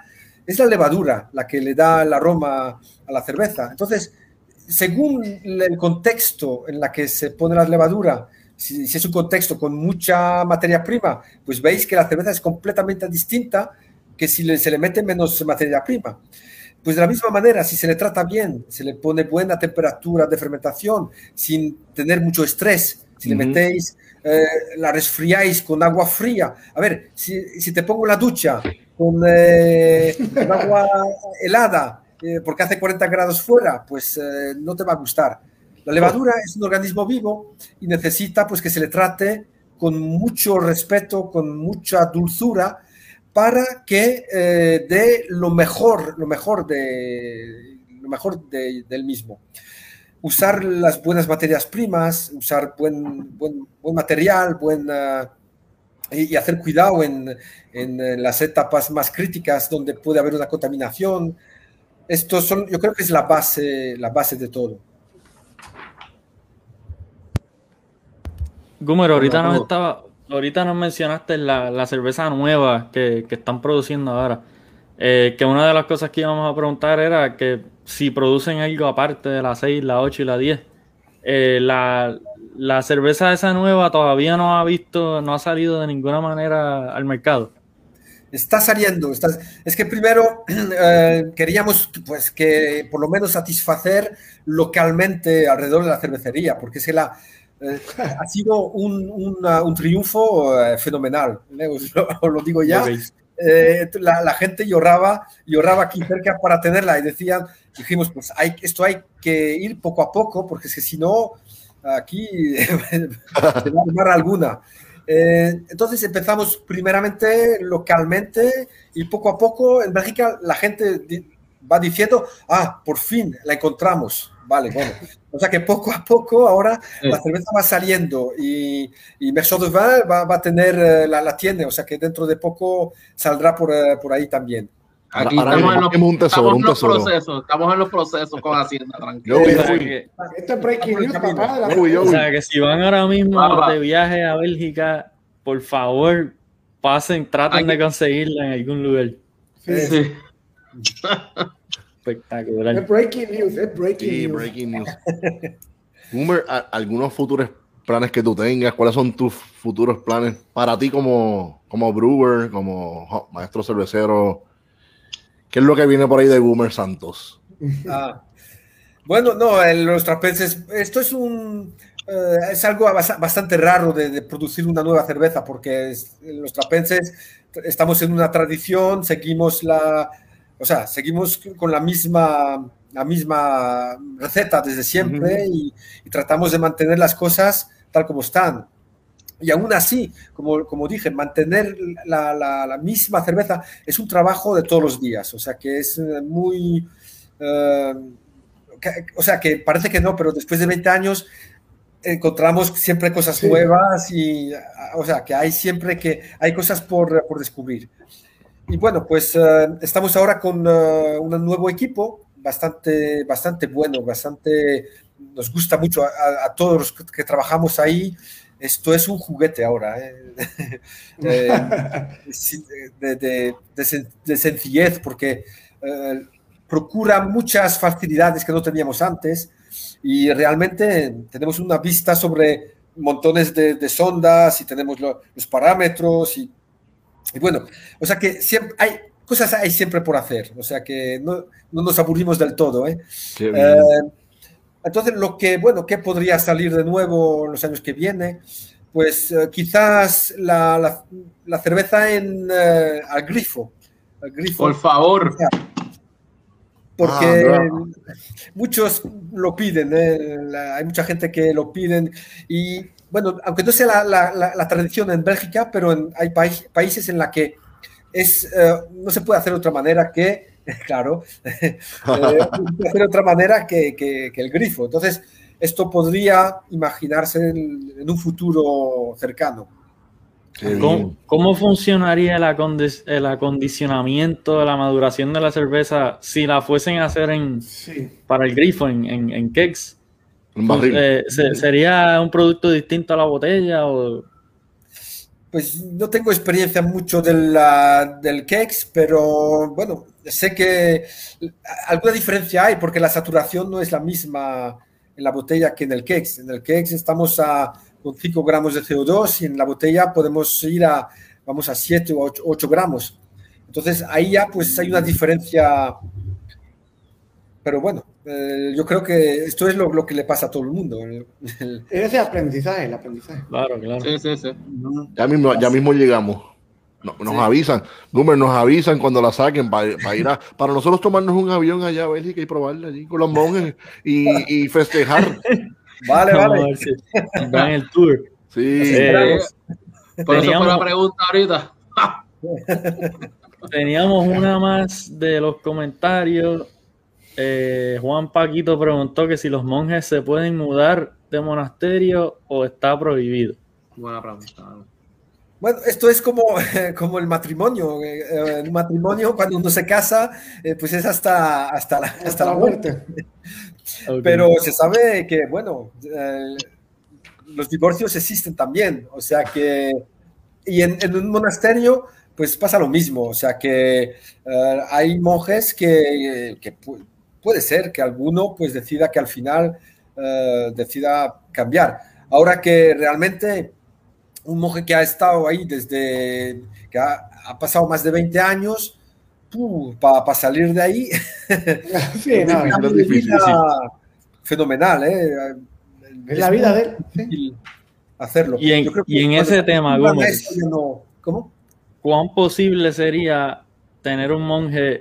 es la levadura, la que le da el aroma a la cerveza. Entonces, según el contexto en la que se pone la levadura, si, si, es un contexto con mucha materia prima, pues veis que la cerveza es completamente distinta que si se le mete menos materia prima. Pues de la misma manera, si se le trata bien, se le pone buena temperatura de fermentación, sin tener mucho estrés, si uh -huh. le metéis, eh, la resfriáis con agua fría. A ver, si, si te pongo la ducha con, eh, con agua helada, eh, porque hace 40 grados fuera, pues no te va a gustar. La levadura es un organismo vivo y necesita pues que se le trate con mucho respeto, con mucha dulzura, para que eh, dé lo mejor, lo mejor, de, lo mejor de, del mismo. Usar las buenas materias primas, usar buen, buen, buen material, buena, y, y, hacer cuidado en, en, las etapas más críticas donde puede haber una contaminación. Estos son, yo creo que es la base, la base de todo. Gumer, ahorita nos estaba, ahorita nos mencionaste la, la cerveza nueva que, que, están produciendo ahora. Eh, que una de las cosas que íbamos a preguntar era que si producen algo aparte de la 6, la 8 y la 10. Eh, la, la, cerveza esa nueva todavía no ha visto, no ha salido de ninguna manera al mercado. Está saliendo. Es que primero eh, queríamos pues, que por lo menos satisfacer localmente alrededor de la cervecería, porque es la, eh, ha sido un, una, un triunfo eh, fenomenal, ¿eh? os, lo, os, lo, digo ya. Okay. La, la, gente lloraba, lloraba aquí cerca para tenerla y decían, dijimos, pues hay, esto hay que ir poco a poco, porque es que si no, aquí se va a armar alguna. Eh, entonces empezamos primeramente localmente y poco a poco en Bélgica la gente va diciendo, ah, por fin la encontramos. Vale, bueno. O sea que poco a poco ahora la cerveza va saliendo y, y Mercedes va, va, va a tener eh, la, la, tienda, o sea que dentro de poco saldrá por, eh, por ahí también. Aquí ahora, estamos, en los, un tesoro, estamos, en los procesos, estamos en los procesos con Hacienda, tranquilo. Yo, yo, que, Esto es breaking news, papá. O sea, que si van ahora mismo de viaje a Bélgica, por favor, pasen, traten Aquí. de conseguirla en algún lugar. Sí. sí. Espectacular. Es breaking news, es breaking sí, news. breaking news. Boomer, algunos futuros planes que tú tengas, ¿cuáles son tus futuros planes para ti como, como brewer, como maestro cervecero? ¿Qué es lo que viene por ahí de Boomer Santos? Ah, bueno, no, en los trapenses, esto es un, eh, es algo bastante raro de, de, producir una nueva cerveza, porque es, en los trapenses estamos en una tradición, seguimos la, o sea, seguimos con la misma, la misma receta desde siempre uh -huh. y, y, tratamos de mantener las cosas tal como están. Y aún así, como, como dije, mantener la, la, la, misma cerveza es un trabajo de todos los días. O sea, que es muy... Uh, que, o sea, que parece que no, pero después de 20 años encontramos siempre cosas sí. nuevas y, o sea, que hay siempre que hay cosas por, por descubrir. Y bueno, pues uh, estamos ahora con uh, un nuevo equipo bastante, bastante bueno, bastante, nos gusta mucho a, a, todos los que trabajamos ahí. Esto es un juguete ahora, ¿eh? de, de, de, de, sencillez, porque uh, procura muchas facilidades que no teníamos antes y realmente tenemos una vista sobre montones de, sondas y tenemos lo, los parámetros y y bueno, o sea que siempre hay cosas hay siempre por hacer, o sea que no, no nos aburrimos del todo. ¿eh? Eh, entonces, lo que, bueno, ¿qué podría salir de nuevo en los años que vienen? Pues eh, quizás la, la, la, cerveza en al grifo. Al grifo. Por favor. Porque ah, no. muchos lo piden, ¿eh? la, hay mucha gente que lo piden y bueno, aunque no sea la, la, la tradición en Bélgica, pero en, hay país, países en la que es, uh, no se puede hacer de otra manera que, claro, eh, hacer de otra manera que, que, que, el grifo. Entonces, esto podría imaginarse en, en un futuro cercano. ¿Cómo, ¿Cómo, funcionaría el, acondicionamiento de la maduración de la cerveza si la fuesen a hacer en, sí. para el grifo en, en, en kegs? Un barril. Eh, ¿Sería un producto distinto a la botella? O... Pues no tengo experiencia mucho de la, del Kex, pero bueno, sé que alguna diferencia hay porque la saturación no es la misma en la botella que en el Kex. En el Kex estamos a, con 5 gramos de CO2 y en la botella podemos ir a, vamos a 7 o 8, 8 gramos. Entonces ahí ya pues hay una diferencia pero bueno, eh, yo creo que esto es lo, lo, que le pasa a todo el mundo. El, el... Es de aprendizaje, el aprendizaje. Claro, claro. Sí, sí, sí. Ya mismo, ya mismo llegamos. No, nos sí. avisan, Boomer, nos avisan cuando la saquen para, para, ir a, para nosotros tomarnos un avión allá a Bélgica y probarla allí con los monjes y, y festejar. vale, vale. Si dan el tour. Sí. Eh, por eso fue la pregunta ahorita. teníamos una más de los comentarios eh, Juan Paquito preguntó que si los monjes se pueden mudar de monasterio o está prohibido. Buena pregunta. Bueno, esto es como, como el matrimonio. Eh, el matrimonio, cuando uno se casa, eh, pues es hasta, hasta, la, hasta, hasta la muerte. Okay. Pero se sabe que, bueno, eh, los divorcios existen también. O sea que, y en, en un monasterio, pues pasa lo mismo. O sea que hay monjes que, que puede ser que alguno pues decida que al final decida cambiar. Ahora que realmente un monje que ha estado ahí desde que ha, ha pasado más de 20 años, para pa salir de ahí, sí, no, es difícil, sí. fenomenal, ¿eh? Es la vida de él. Sí. Hacerlo. Y en, y en ese tema, Gómez, no, ¿cómo? ¿Cuán posible sería tener un monje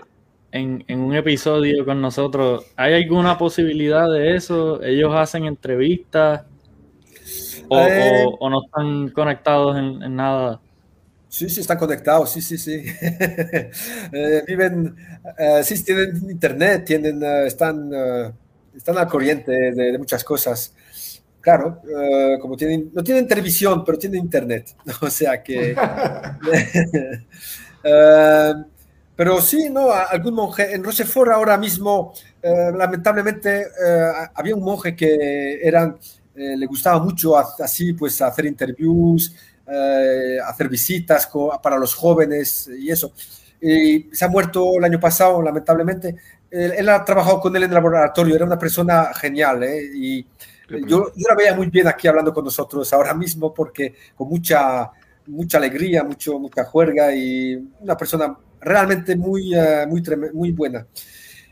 en, en, un episodio con nosotros. ¿Hay alguna posibilidad de eso? ¿Ellos hacen entrevistas? ¿O, eh, o, o no están conectados en, en, nada? Sí, sí, están conectados, sí, sí, sí. Eh, viven, eh, sí, tienen internet, tienen, están, están al corriente de, de muchas cosas. Claro, como tienen, no tienen televisión, pero tienen internet. O sea que... Pero sí, ¿no? Algún monje. En Rochefort ahora mismo, lamentablemente, había un monje que eran, eh, le gustaba mucho así, pues, hacer interviews, eh, hacer visitas para los jóvenes y eso. Y se ha muerto el año pasado, lamentablemente. Él, él ha trabajado con él en el laboratorio, era una persona genial, ¿eh? Y yo, yo la veía muy bien aquí hablando con nosotros ahora mismo porque con mucha, mucha alegría, mucho, mucha juerga y una persona realmente muy, eh, muy, muy buena.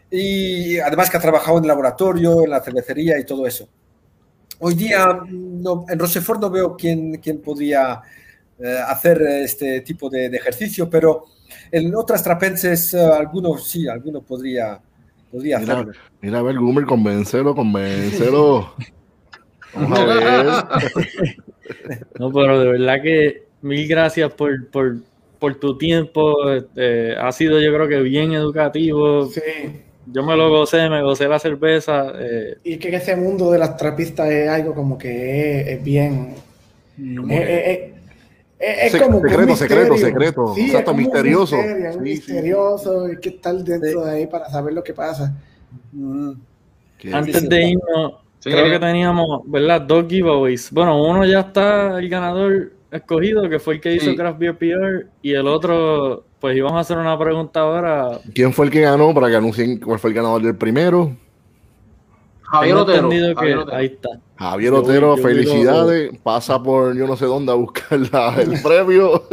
Y además que ha trabajado en el laboratorio, en la cervecería y todo eso. Hoy día no- en Rochefort no veo quién, quién podría eh, hacer este tipo de, de ejercicio, pero en otras trapenses eh, alguno sí, alguno podría, podría Mira, hacerlo. mira, a ver. Vamos a ver. No, pero de verdad que mil gracias por, por, por tu tiempo. este, ha sido yo creo que bien educativo. Sí. Yo me lo gocé, me gocé la cerveza. eh, Y que ese mundo de las trapistas es algo como que es, es bien. Es, es- es- es como que un secreto, secreto, secreto. Sí, Exacto, es como un misterioso. misterio, es un Sí, sí. misterioso, hay que estar dentro de ahí para saber lo que pasa. Mm. antes de irnos, Sí. creo que teníamos, ¿verdad? Dos giveaways. Bueno, uno ya está el ganador escogido, que fue el que hizo Sí. Craft Beer PR, y el otro, pues íbamos a hacer una pregunta ahora. ¿Quién fue el que ganó para que anuncien cuál fue el ganador del primero? Javier Tengo Otero. que Javier Otero. ahí está. Javier Yo Otero, yo felicidades. Pasa por yo no sé dónde a buscar la- el premio.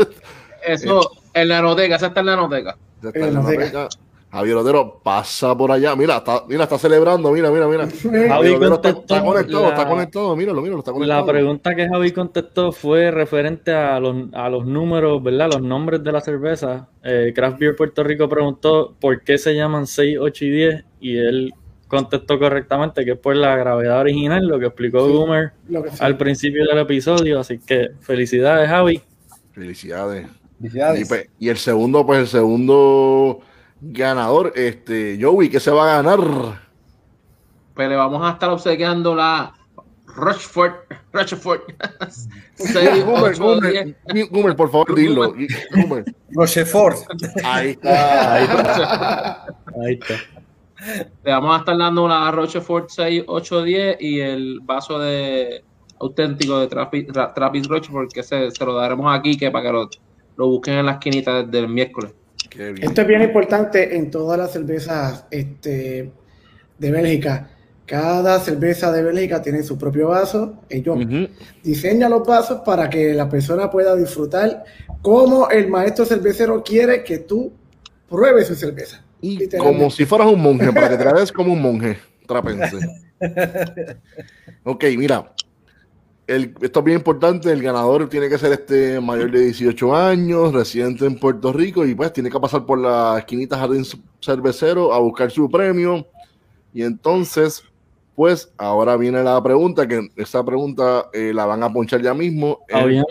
Eso, en la noteca, esa está en la noteca. Está en la no diga. beca. Javier Otero pasa por allá. Mira, está, mira, está celebrando. Mira, mira, mira. Javi Javier Otero está, contestó está conectado, la- está conectado. Míralo, míralo, está conectado. La pregunta que Javi contestó fue referente a los, a los números, ¿verdad? Los nombres de la cerveza. Eh, Craft Beer Puerto Rico preguntó por qué se llaman 6, 8 y 10 y él contestó correctamente que es por la gravedad original, lo que explicó Sí. Goomer que al principio del episodio. Así que felicidades, Javi. Felicidades. Felicidades. pues, y el segundo, pues el segundo ganador, este, Joey, ¿qué se va a ganar? Pues le vamos a estar obsequiando la Rochefort. Rochefort. 6, Gumer, 8, 10. Gumer, Gumer, por favor, dilo. Rochefort. Ahí está. Ahí está. Ahí está. Le vamos a estar dando la Rochefort 6, 8, 10 y el vaso de auténtico de Trappist, Tra- Trappist Rochefort que se, se lo daremos aquí que para que lo, lo busquen en la esquinita desde el miércoles. Esto es bien importante en todas las cervezas este, de Bélgica. Cada cerveza de Bélgica tiene su propio vaso. Ellos Ujú. diseñan los vasos para que la persona pueda disfrutar como el maestro cervecero quiere que tú pruebes su cerveza. Y como si fueras un monje, para que te la des como un monje, trapense. Ok, mira. El, esto es bien importante, el ganador tiene que ser este mayor de 18 años, residente en Puerto Rico y pues tiene que pasar por la esquinita Jardín Cervecero a buscar su premio. Y entonces, pues ahora viene la pregunta, que esa pregunta eh, la van a ponchar ya mismo. Eh,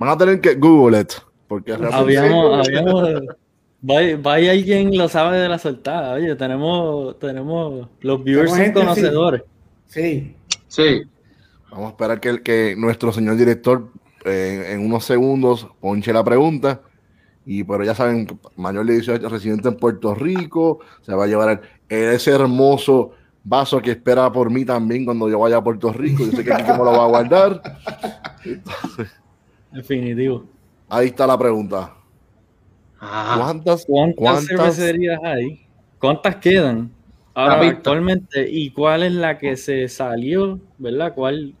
van a tener que Google it, porque habíamos, habíamos, vaya, vaya alguien lo sabe de la soltada. Oye, tenemos, tenemos, los viewers Tenemos son gente, sí. conocedores. Sí. Sí, Vamos a esperar que, que nuestro señor director eh, en unos segundos ponche la pregunta. Y pero ya saben, mayor de 18 residente en Puerto Rico, se va a llevar el- ese hermoso vaso que espera por mí también cuando yo vaya a Puerto Rico. Yo sé que aquí me lo va a guardar. Definitivo. Ahí está la pregunta. Ah, ¿Cuántas, ¿Cuántas, cuántas cervecerías hay? ¿Cuántas quedan? Ahora, actualmente, ¿y cuál es la que se salió? ¿Verdad? ¿Cuál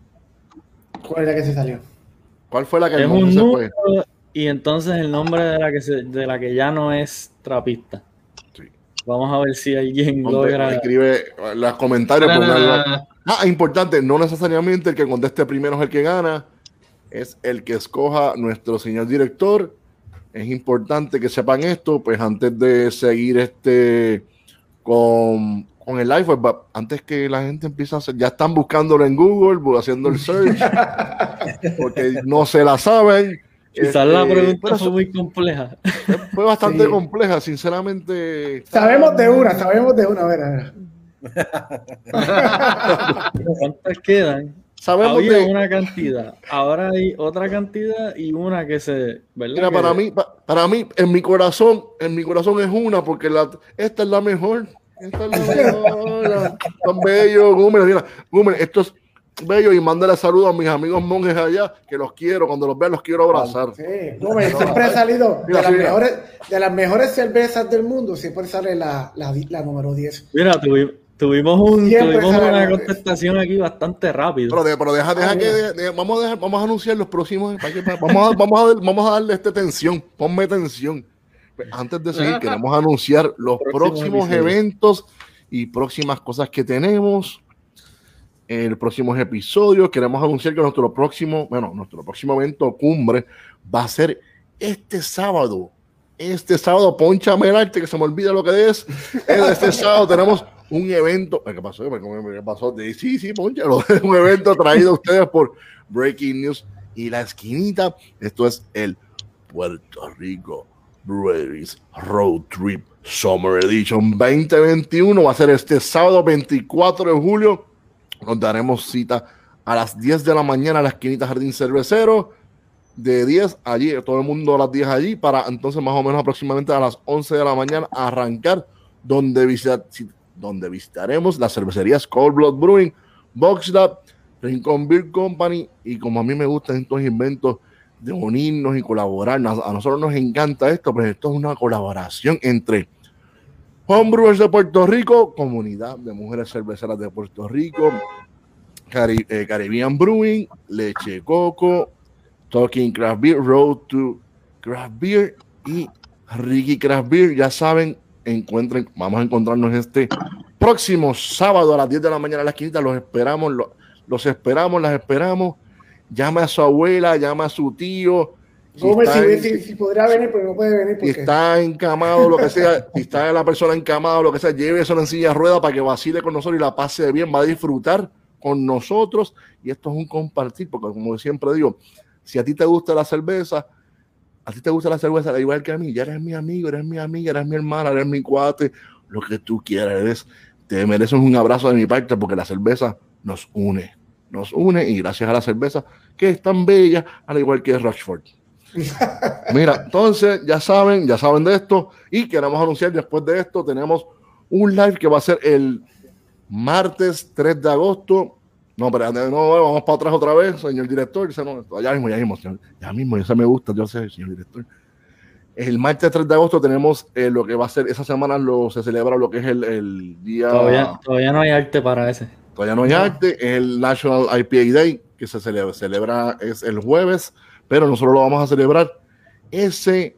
¿Cuál era que se salió? ¿Cuál fue la que el es un se fue? y entonces el nombre de la que se, de la que ya no es trapista? Sí. Vamos a ver si alguien logra. escribe los comentarios. na, la-. Ah, importante, no necesariamente el que conteste primero es el que gana, es el que escoja nuestro señor director. Es importante que sepan esto, pues antes de seguir este con, con el live, va- antes que la gente empiece a hacer, ya están buscándolo en Google, haciendo el search, porque no se la saben. Quizás la Este, pregunta pero fue eso- muy compleja. Fue bastante Sí. compleja, sinceramente. Sabemos de una, sabemos de una. A ver, a ver. ¿Cuántas quedan? Sabemos Había de, una cantidad, ahora hay otra cantidad y una que se. ¿verdad? Mira, Que- para mí, pa- para mí, en mi corazón, en mi corazón es una, porque la, esta es la mejor. Son bellos, Gumer. Mira, Gumer, esto es bello y mándale saludos a mis amigos monjes allá, que los quiero. Cuando los vea, los quiero abrazar. Sí, Gómez, siempre ha salido de las, mejores, de las mejores cervezas del mundo, siempre sale la, la, la número 10. Mira, tuvi- tuvimos, un, tuvimos sale una contestación aquí bastante rápido. Pero, de- pero deja, deja Ah, que de- de- vamos, a dejar- vamos a anunciar los próximos. para que- para- vamos, a, vamos, a, vamos a darle este tensión. Ponme tensión. Pues, Antes de seguir, queremos anunciar los Próximo próximos episodio. eventos y próximas cosas que tenemos. En próximos episodios queremos anunciar que nuestro próximo, bueno, nuestro próximo evento cumbre va a ser este sábado. Este sábado, ponchame el arte, que se me olvida lo que es. Este sábado tenemos un evento. ¿Qué pasó? ¿Qué pasó? Sí, sí, ponchalo. Un evento traído a ustedes por Breaking News y La Esquinita. Esto es el Puerto Rico Breweries Road Trip Summer Edition 2021. Va a ser este sábado 24 de julio. Nos daremos cita a las 10 de la mañana a la esquinita Jardín Cervecero. De 10 allí, todo el mundo a las 10 allí, para entonces más o menos aproximadamente a las 11 de la mañana arrancar, donde, visita- si- donde visitaremos las cervecerías Cold Blood Brewing, Box Lab, Rincon Beer Company, y como a mí me gustan estos inventos de unirnos y colaborar, a nosotros nos encanta esto, pero esto es una colaboración entre Homebrewers de Puerto Rico, Comunidad de Mujeres Cerveceras de Puerto Rico, Cari- eh, Caribbean Brewing, Leche Coco, Talking Craft Beer, Road to Craft Beer y Ricky Craft Beer. Ya saben, encuentren, vamos a encontrarnos este próximo sábado a las 10 de la mañana a la esquinita. Los esperamos, lo- los esperamos, las esperamos. Llame a su abuela, llame a su tío. Si Gómez, está si, en- si- si podría venir, pero no puede venir si está encamado, lo que sea, si está la persona encamada, lo que sea, lleve eso en silla de rueda para que vacile con nosotros y la pase bien, va a disfrutar con nosotros. Y esto es un compartir, porque como siempre digo, si a ti te gusta la cerveza, a ti te gusta la cerveza, al igual que a mí, ya eres mi amigo, eres mi amiga, eres mi hermana, eres mi cuate, lo que tú quieras, eres, te mereces un abrazo de mi parte porque la cerveza nos une, nos une y gracias a la cerveza que es tan bella, al igual que Rochford. Mira, entonces ya saben, ya saben de esto y queremos anunciar después de esto, tenemos un live que va a ser el martes 3 de agosto. No, pero no, vamos para atrás otra vez, señor director. Ya mismo, ya mismo, señor, ya mismo, eso me gusta, yo sé, señor director. El martes 3 de agosto tenemos eh, lo que va a ser, esa semana lo, se celebra lo que es el, el día... Todavía, todavía no hay arte para ese. Todavía no hay arte, es el National IPA Day, que se celebra, celebra es el jueves, pero nosotros lo vamos a celebrar ese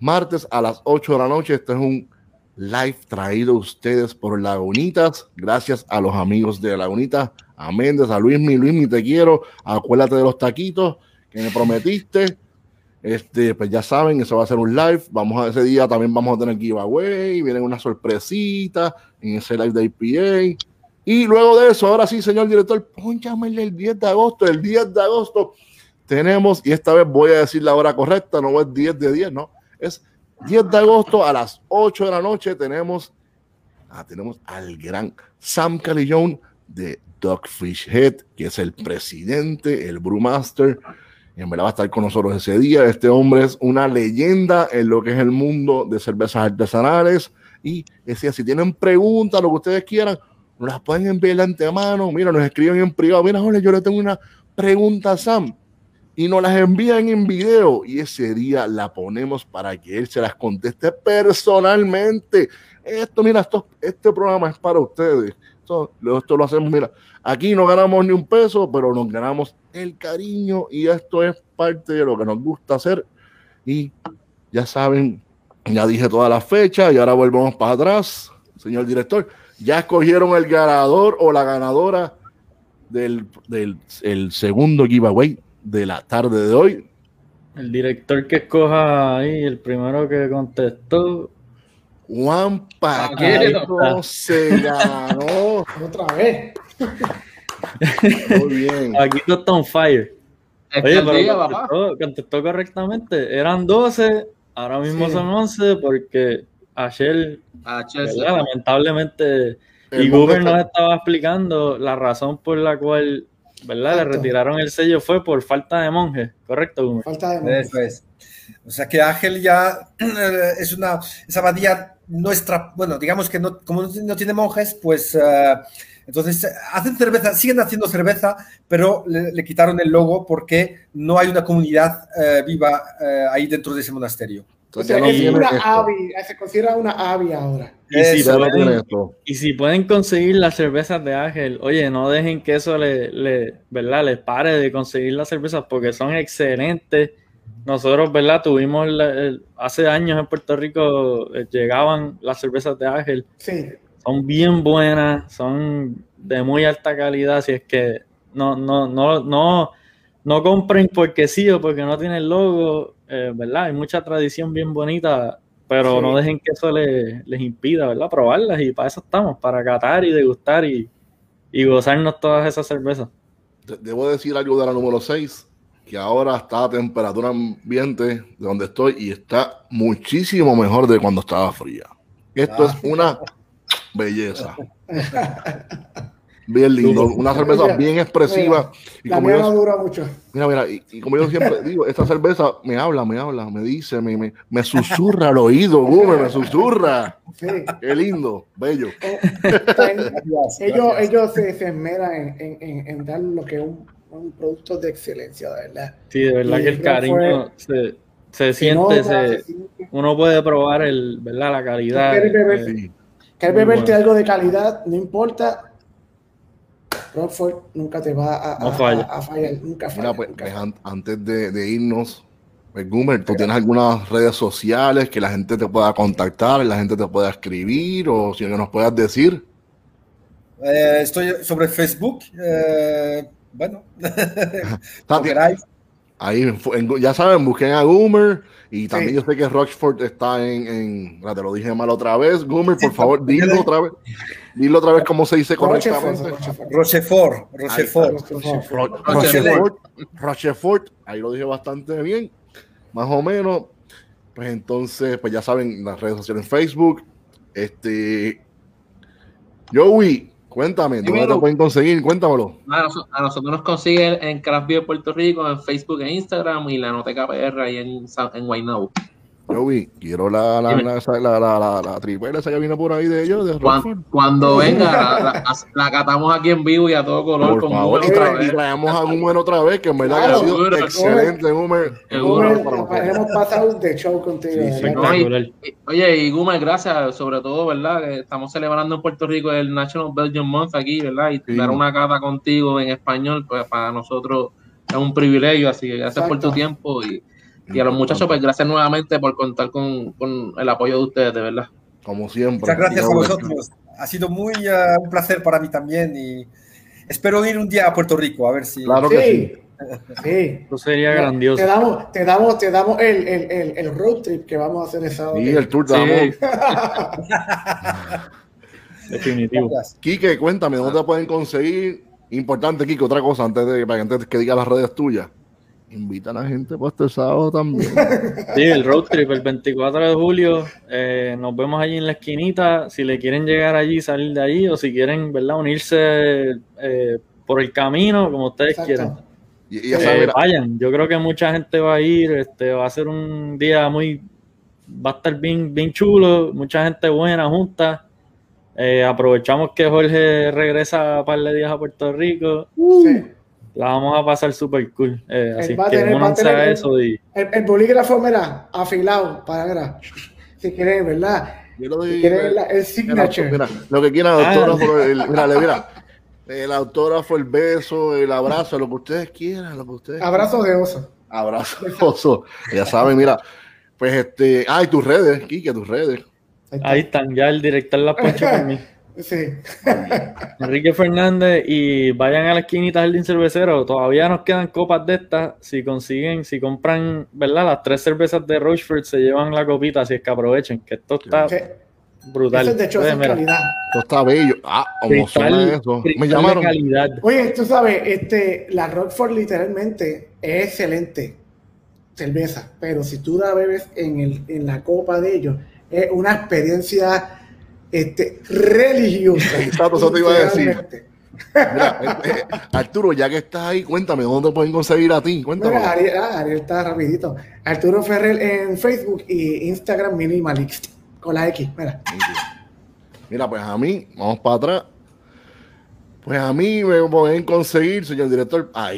martes a las 8 de la noche. Este es un live traído a ustedes por Lagunitas, gracias a los amigos de Lagunitas, a Méndez, a Luismi, Luismi, te quiero, acuérdate de los taquitos que me prometiste. Este, pues ya saben, eso va a ser un live. Vamos a ese día también vamos a tener giveaway, vienen unas sorpresitas en ese live de IPA. Y luego de eso, ahora sí, señor director, pónchame el 10 de agosto. El 10 de agosto tenemos, y esta vez voy a decir la hora correcta, no es 10 de 10, no, es 10 de agosto a las 8 de la noche. Tenemos, ah, tenemos al gran Sam Calillón de Dogfish Head, que es el presidente, el brewmaster. Y en verdad va a estar con nosotros ese día. Este hombre es una leyenda en lo que es el mundo de cervezas artesanales. Y decía, si tienen preguntas, lo que ustedes quieran, nos las pueden enviar de antemano. Mira, nos escriben en privado. Mira, Jorge, yo le tengo una pregunta a Sam. Y nos las envían en video. Y ese día la ponemos para que él se las conteste personalmente. Esto, mira, esto, este programa es para ustedes. Esto, esto lo hacemos, mira, aquí no ganamos ni un peso, pero nos ganamos el cariño y esto es parte de lo que nos gusta hacer. Y ya saben, ya dije todas las fechas y ahora volvemos para atrás, señor director. Ya escogieron el ganador o la ganadora del, del el segundo giveaway de la tarde de hoy. El director que escoja ahí, el primero que contestó, Juan Paquito. Se ganó. otra vez. Muy bien. aquí está on fire. Oye, pero día, contestó, contestó correctamente. Eran 12, ahora mismo Sí. son 11 porque A. ¿verdad? lamentablemente, El y Google está- nos estaba explicando la razón por la cual, ¿verdad? Le retiraron el sello fue por falta de monjes, ¿correcto, Google? Falta de Eso es. O sea que Ángel ya eh, es una, esa abadía nuestra, bueno, digamos que no, como no tiene- no tiene monjes, pues eh, entonces hacen cerveza, siguen haciendo cerveza, pero le, le quitaron el logo porque no hay una comunidad eh, viva ahí dentro de ese monasterio. O Entonces sea, ya no es una esto. AVI, se considera una AVI ahora. Y si, pueden, esto. y si pueden conseguir las cervezas de Ángel, oye, no dejen que eso le, le- ¿verdad? les pare de conseguir las cervezas porque son excelentes. Nosotros, ¿verdad? Tuvimos la- el- hace años en Puerto Rico eh, llegaban las cervezas de Ángel. Sí, Son bien buenas, son de muy alta calidad. Si es que no, no, no, no, no compren porque sí o porque no tienen logo, eh, ¿verdad? Hay mucha tradición bien bonita, pero Sí. no dejen que eso les, les impida, ¿verdad? Probarlas y para eso estamos, para catar y degustar y, y gozarnos todas esas cervezas. De- Debo decir algo de la número 6, que ahora está a temperatura ambiente de donde estoy y está muchísimo mejor de cuando estaba fría. Esto Ah. es una belleza. Bien lindo, una cerveza bien expresiva. Y la como mía yo, no dura mucho. mira, mira, y, y como yo siempre digo, esta cerveza me habla, me habla, me dice, me, me, me susurra al oído, Gume, me susurra. Sí. Qué lindo, bello. Gracias, ellos gracias. ellos se, se esmeran en, en, en, en dar lo que es un, un producto de excelencia, de verdad. Sí, de verdad Y que el cariño se, se Se siente, se- se siente. uno puede probar el, ¿verdad? la calidad. ¿Quieres beber? eh, Sí. ¿Quieres Muy beberte bueno. algo de calidad? No importa. Rockford nunca te va a, No falla. a- a fallar. Nunca falla. Mira, pues, nunca pues, falla. an- antes de, de irnos, pues, Gumer, ¿tú tienes algunas redes sociales que la gente te pueda contactar, la gente te pueda escribir o si no nos puedas decir? Eh, estoy sobre Facebook. eh, bueno. Ahí, ya saben, busquen a Gumer y también Sí. yo sé que Rochford está en, en te lo dije mal otra vez, Gumer, por Sí, favor, dilo otra vez, dilo otra vez cómo se dice correctamente. Rochefort. Rochefort, Rochefort. Rochefort. Ro- Rochefort. Rochefort, Rochefort, ahí lo dije bastante bien, más o menos. Pues entonces, pues ya saben, las redes sociales en Facebook. Este, Joey, cuéntame, ¿dónde Dímelo. te pueden conseguir? Cuéntamelo. A, noso- a nosotros nos consiguen en Craft Beer Puerto Rico, en Facebook e Instagram y la Noteca PR ahí en, en Guaynabo. Joey, quiero la, la, la, esa- la, la, la, la tripela esa que viene por ahí de ellos, de. Cuando, venga, la, la- la catamos aquí en vivo y a todo color. Por con favor, y, tra- otra y vez. traemos a Gumer otra vez, que en verdad que Claro, ha sido seguro, excelente. Gumer, hemos pasado de show contigo. Sí, sí. verdad. No, y- espectacular. y- oye, y Gumer, gracias, sobre todo, ¿verdad? Que estamos celebrando en Puerto Rico el National Belgian Month aquí, ¿verdad? Y Sí. dar una cata contigo en español, pues para nosotros es un privilegio, así que gracias por tu tiempo y, y a los muchachos, pues gracias nuevamente por contar con, con el apoyo de ustedes, de verdad. Como siempre. Muchas gracias a vosotros. Ha sido muy eh, un placer para mí también y espero ir un día a Puerto Rico a ver si. Claro que sí. Sí, sí. Eso sería Te grandioso. damos, te damos, te damos el, el, el, el road trip que vamos a hacer el sábado. Sí, el tour Sí. damos. Definitivo. Gracias. Quique, cuéntame, ¿dónde te pueden conseguir? Importante, Quique, otra cosa antes de, para que antes que diga las redes tuyas. Invita a la gente para este sábado también. Sí, el road trip el 24 de julio. eh, nos vemos allí en la esquinita. Si le quieren llegar allí, salir de allí, o si quieren, ¿verdad? Unirse eh, por el camino, como ustedes Exacto. quieran. Y, y ya Eh, vayan, yo creo que mucha gente va a ir, este, va a ser un día muy, va a estar bien, bien chulo, mucha gente buena junta. Eh, aprovechamos que Jorge regresa un par de días a Puerto Rico, Sí. La vamos a pasar súper cool. Eh, así va que tener- va a tener- eso y El, el bolígrafo, mira, afilado para mira, si quieres, ¿verdad? yo lo doy- la- el signature. mira, lo que quieran, Ah. autógrafo, el, mira, le- mira, el autógrafo, el beso, el abrazo, lo que ustedes quieran, lo que ustedes Abrazo de oso. Abrazo, oso. Ya saben, mira, pues este, ay, tus redes, Quique, tus redes. Ahí está. ahí están, ya el director la poncha por mí. Sí. Enrique Fernández y vayan a la esquinita Jardín Cervecero. Todavía nos quedan copas de estas. Si consiguen, si compran, ¿verdad? Las tres cervezas de Rochefort se llevan la copita, así es que aprovechen, que esto está Sí. Brutal. Es de hecho Oye, es mira, calidad. Esto está bello. Ah, como suena cristal- eso. Me llamaron. calidad. Oye, tú sabes, este, la Rockford literalmente es excelente cerveza, pero si tú la bebes en, el, en la copa de ellos, es una experiencia este, religiosa. Exacto, eso te iba a decir. Mira, eh, Arturo, ya que estás ahí, cuéntame, ¿dónde pueden conseguir a ti? Cuéntame. Mira, Ariel, ah, Ariel está rapidito. Arturo Ferrer en Facebook y Instagram Minimalist con la X. Mira. Mira, pues a mí, vamos para atrás. Pues a mí me pueden conseguir, señor director, ahí.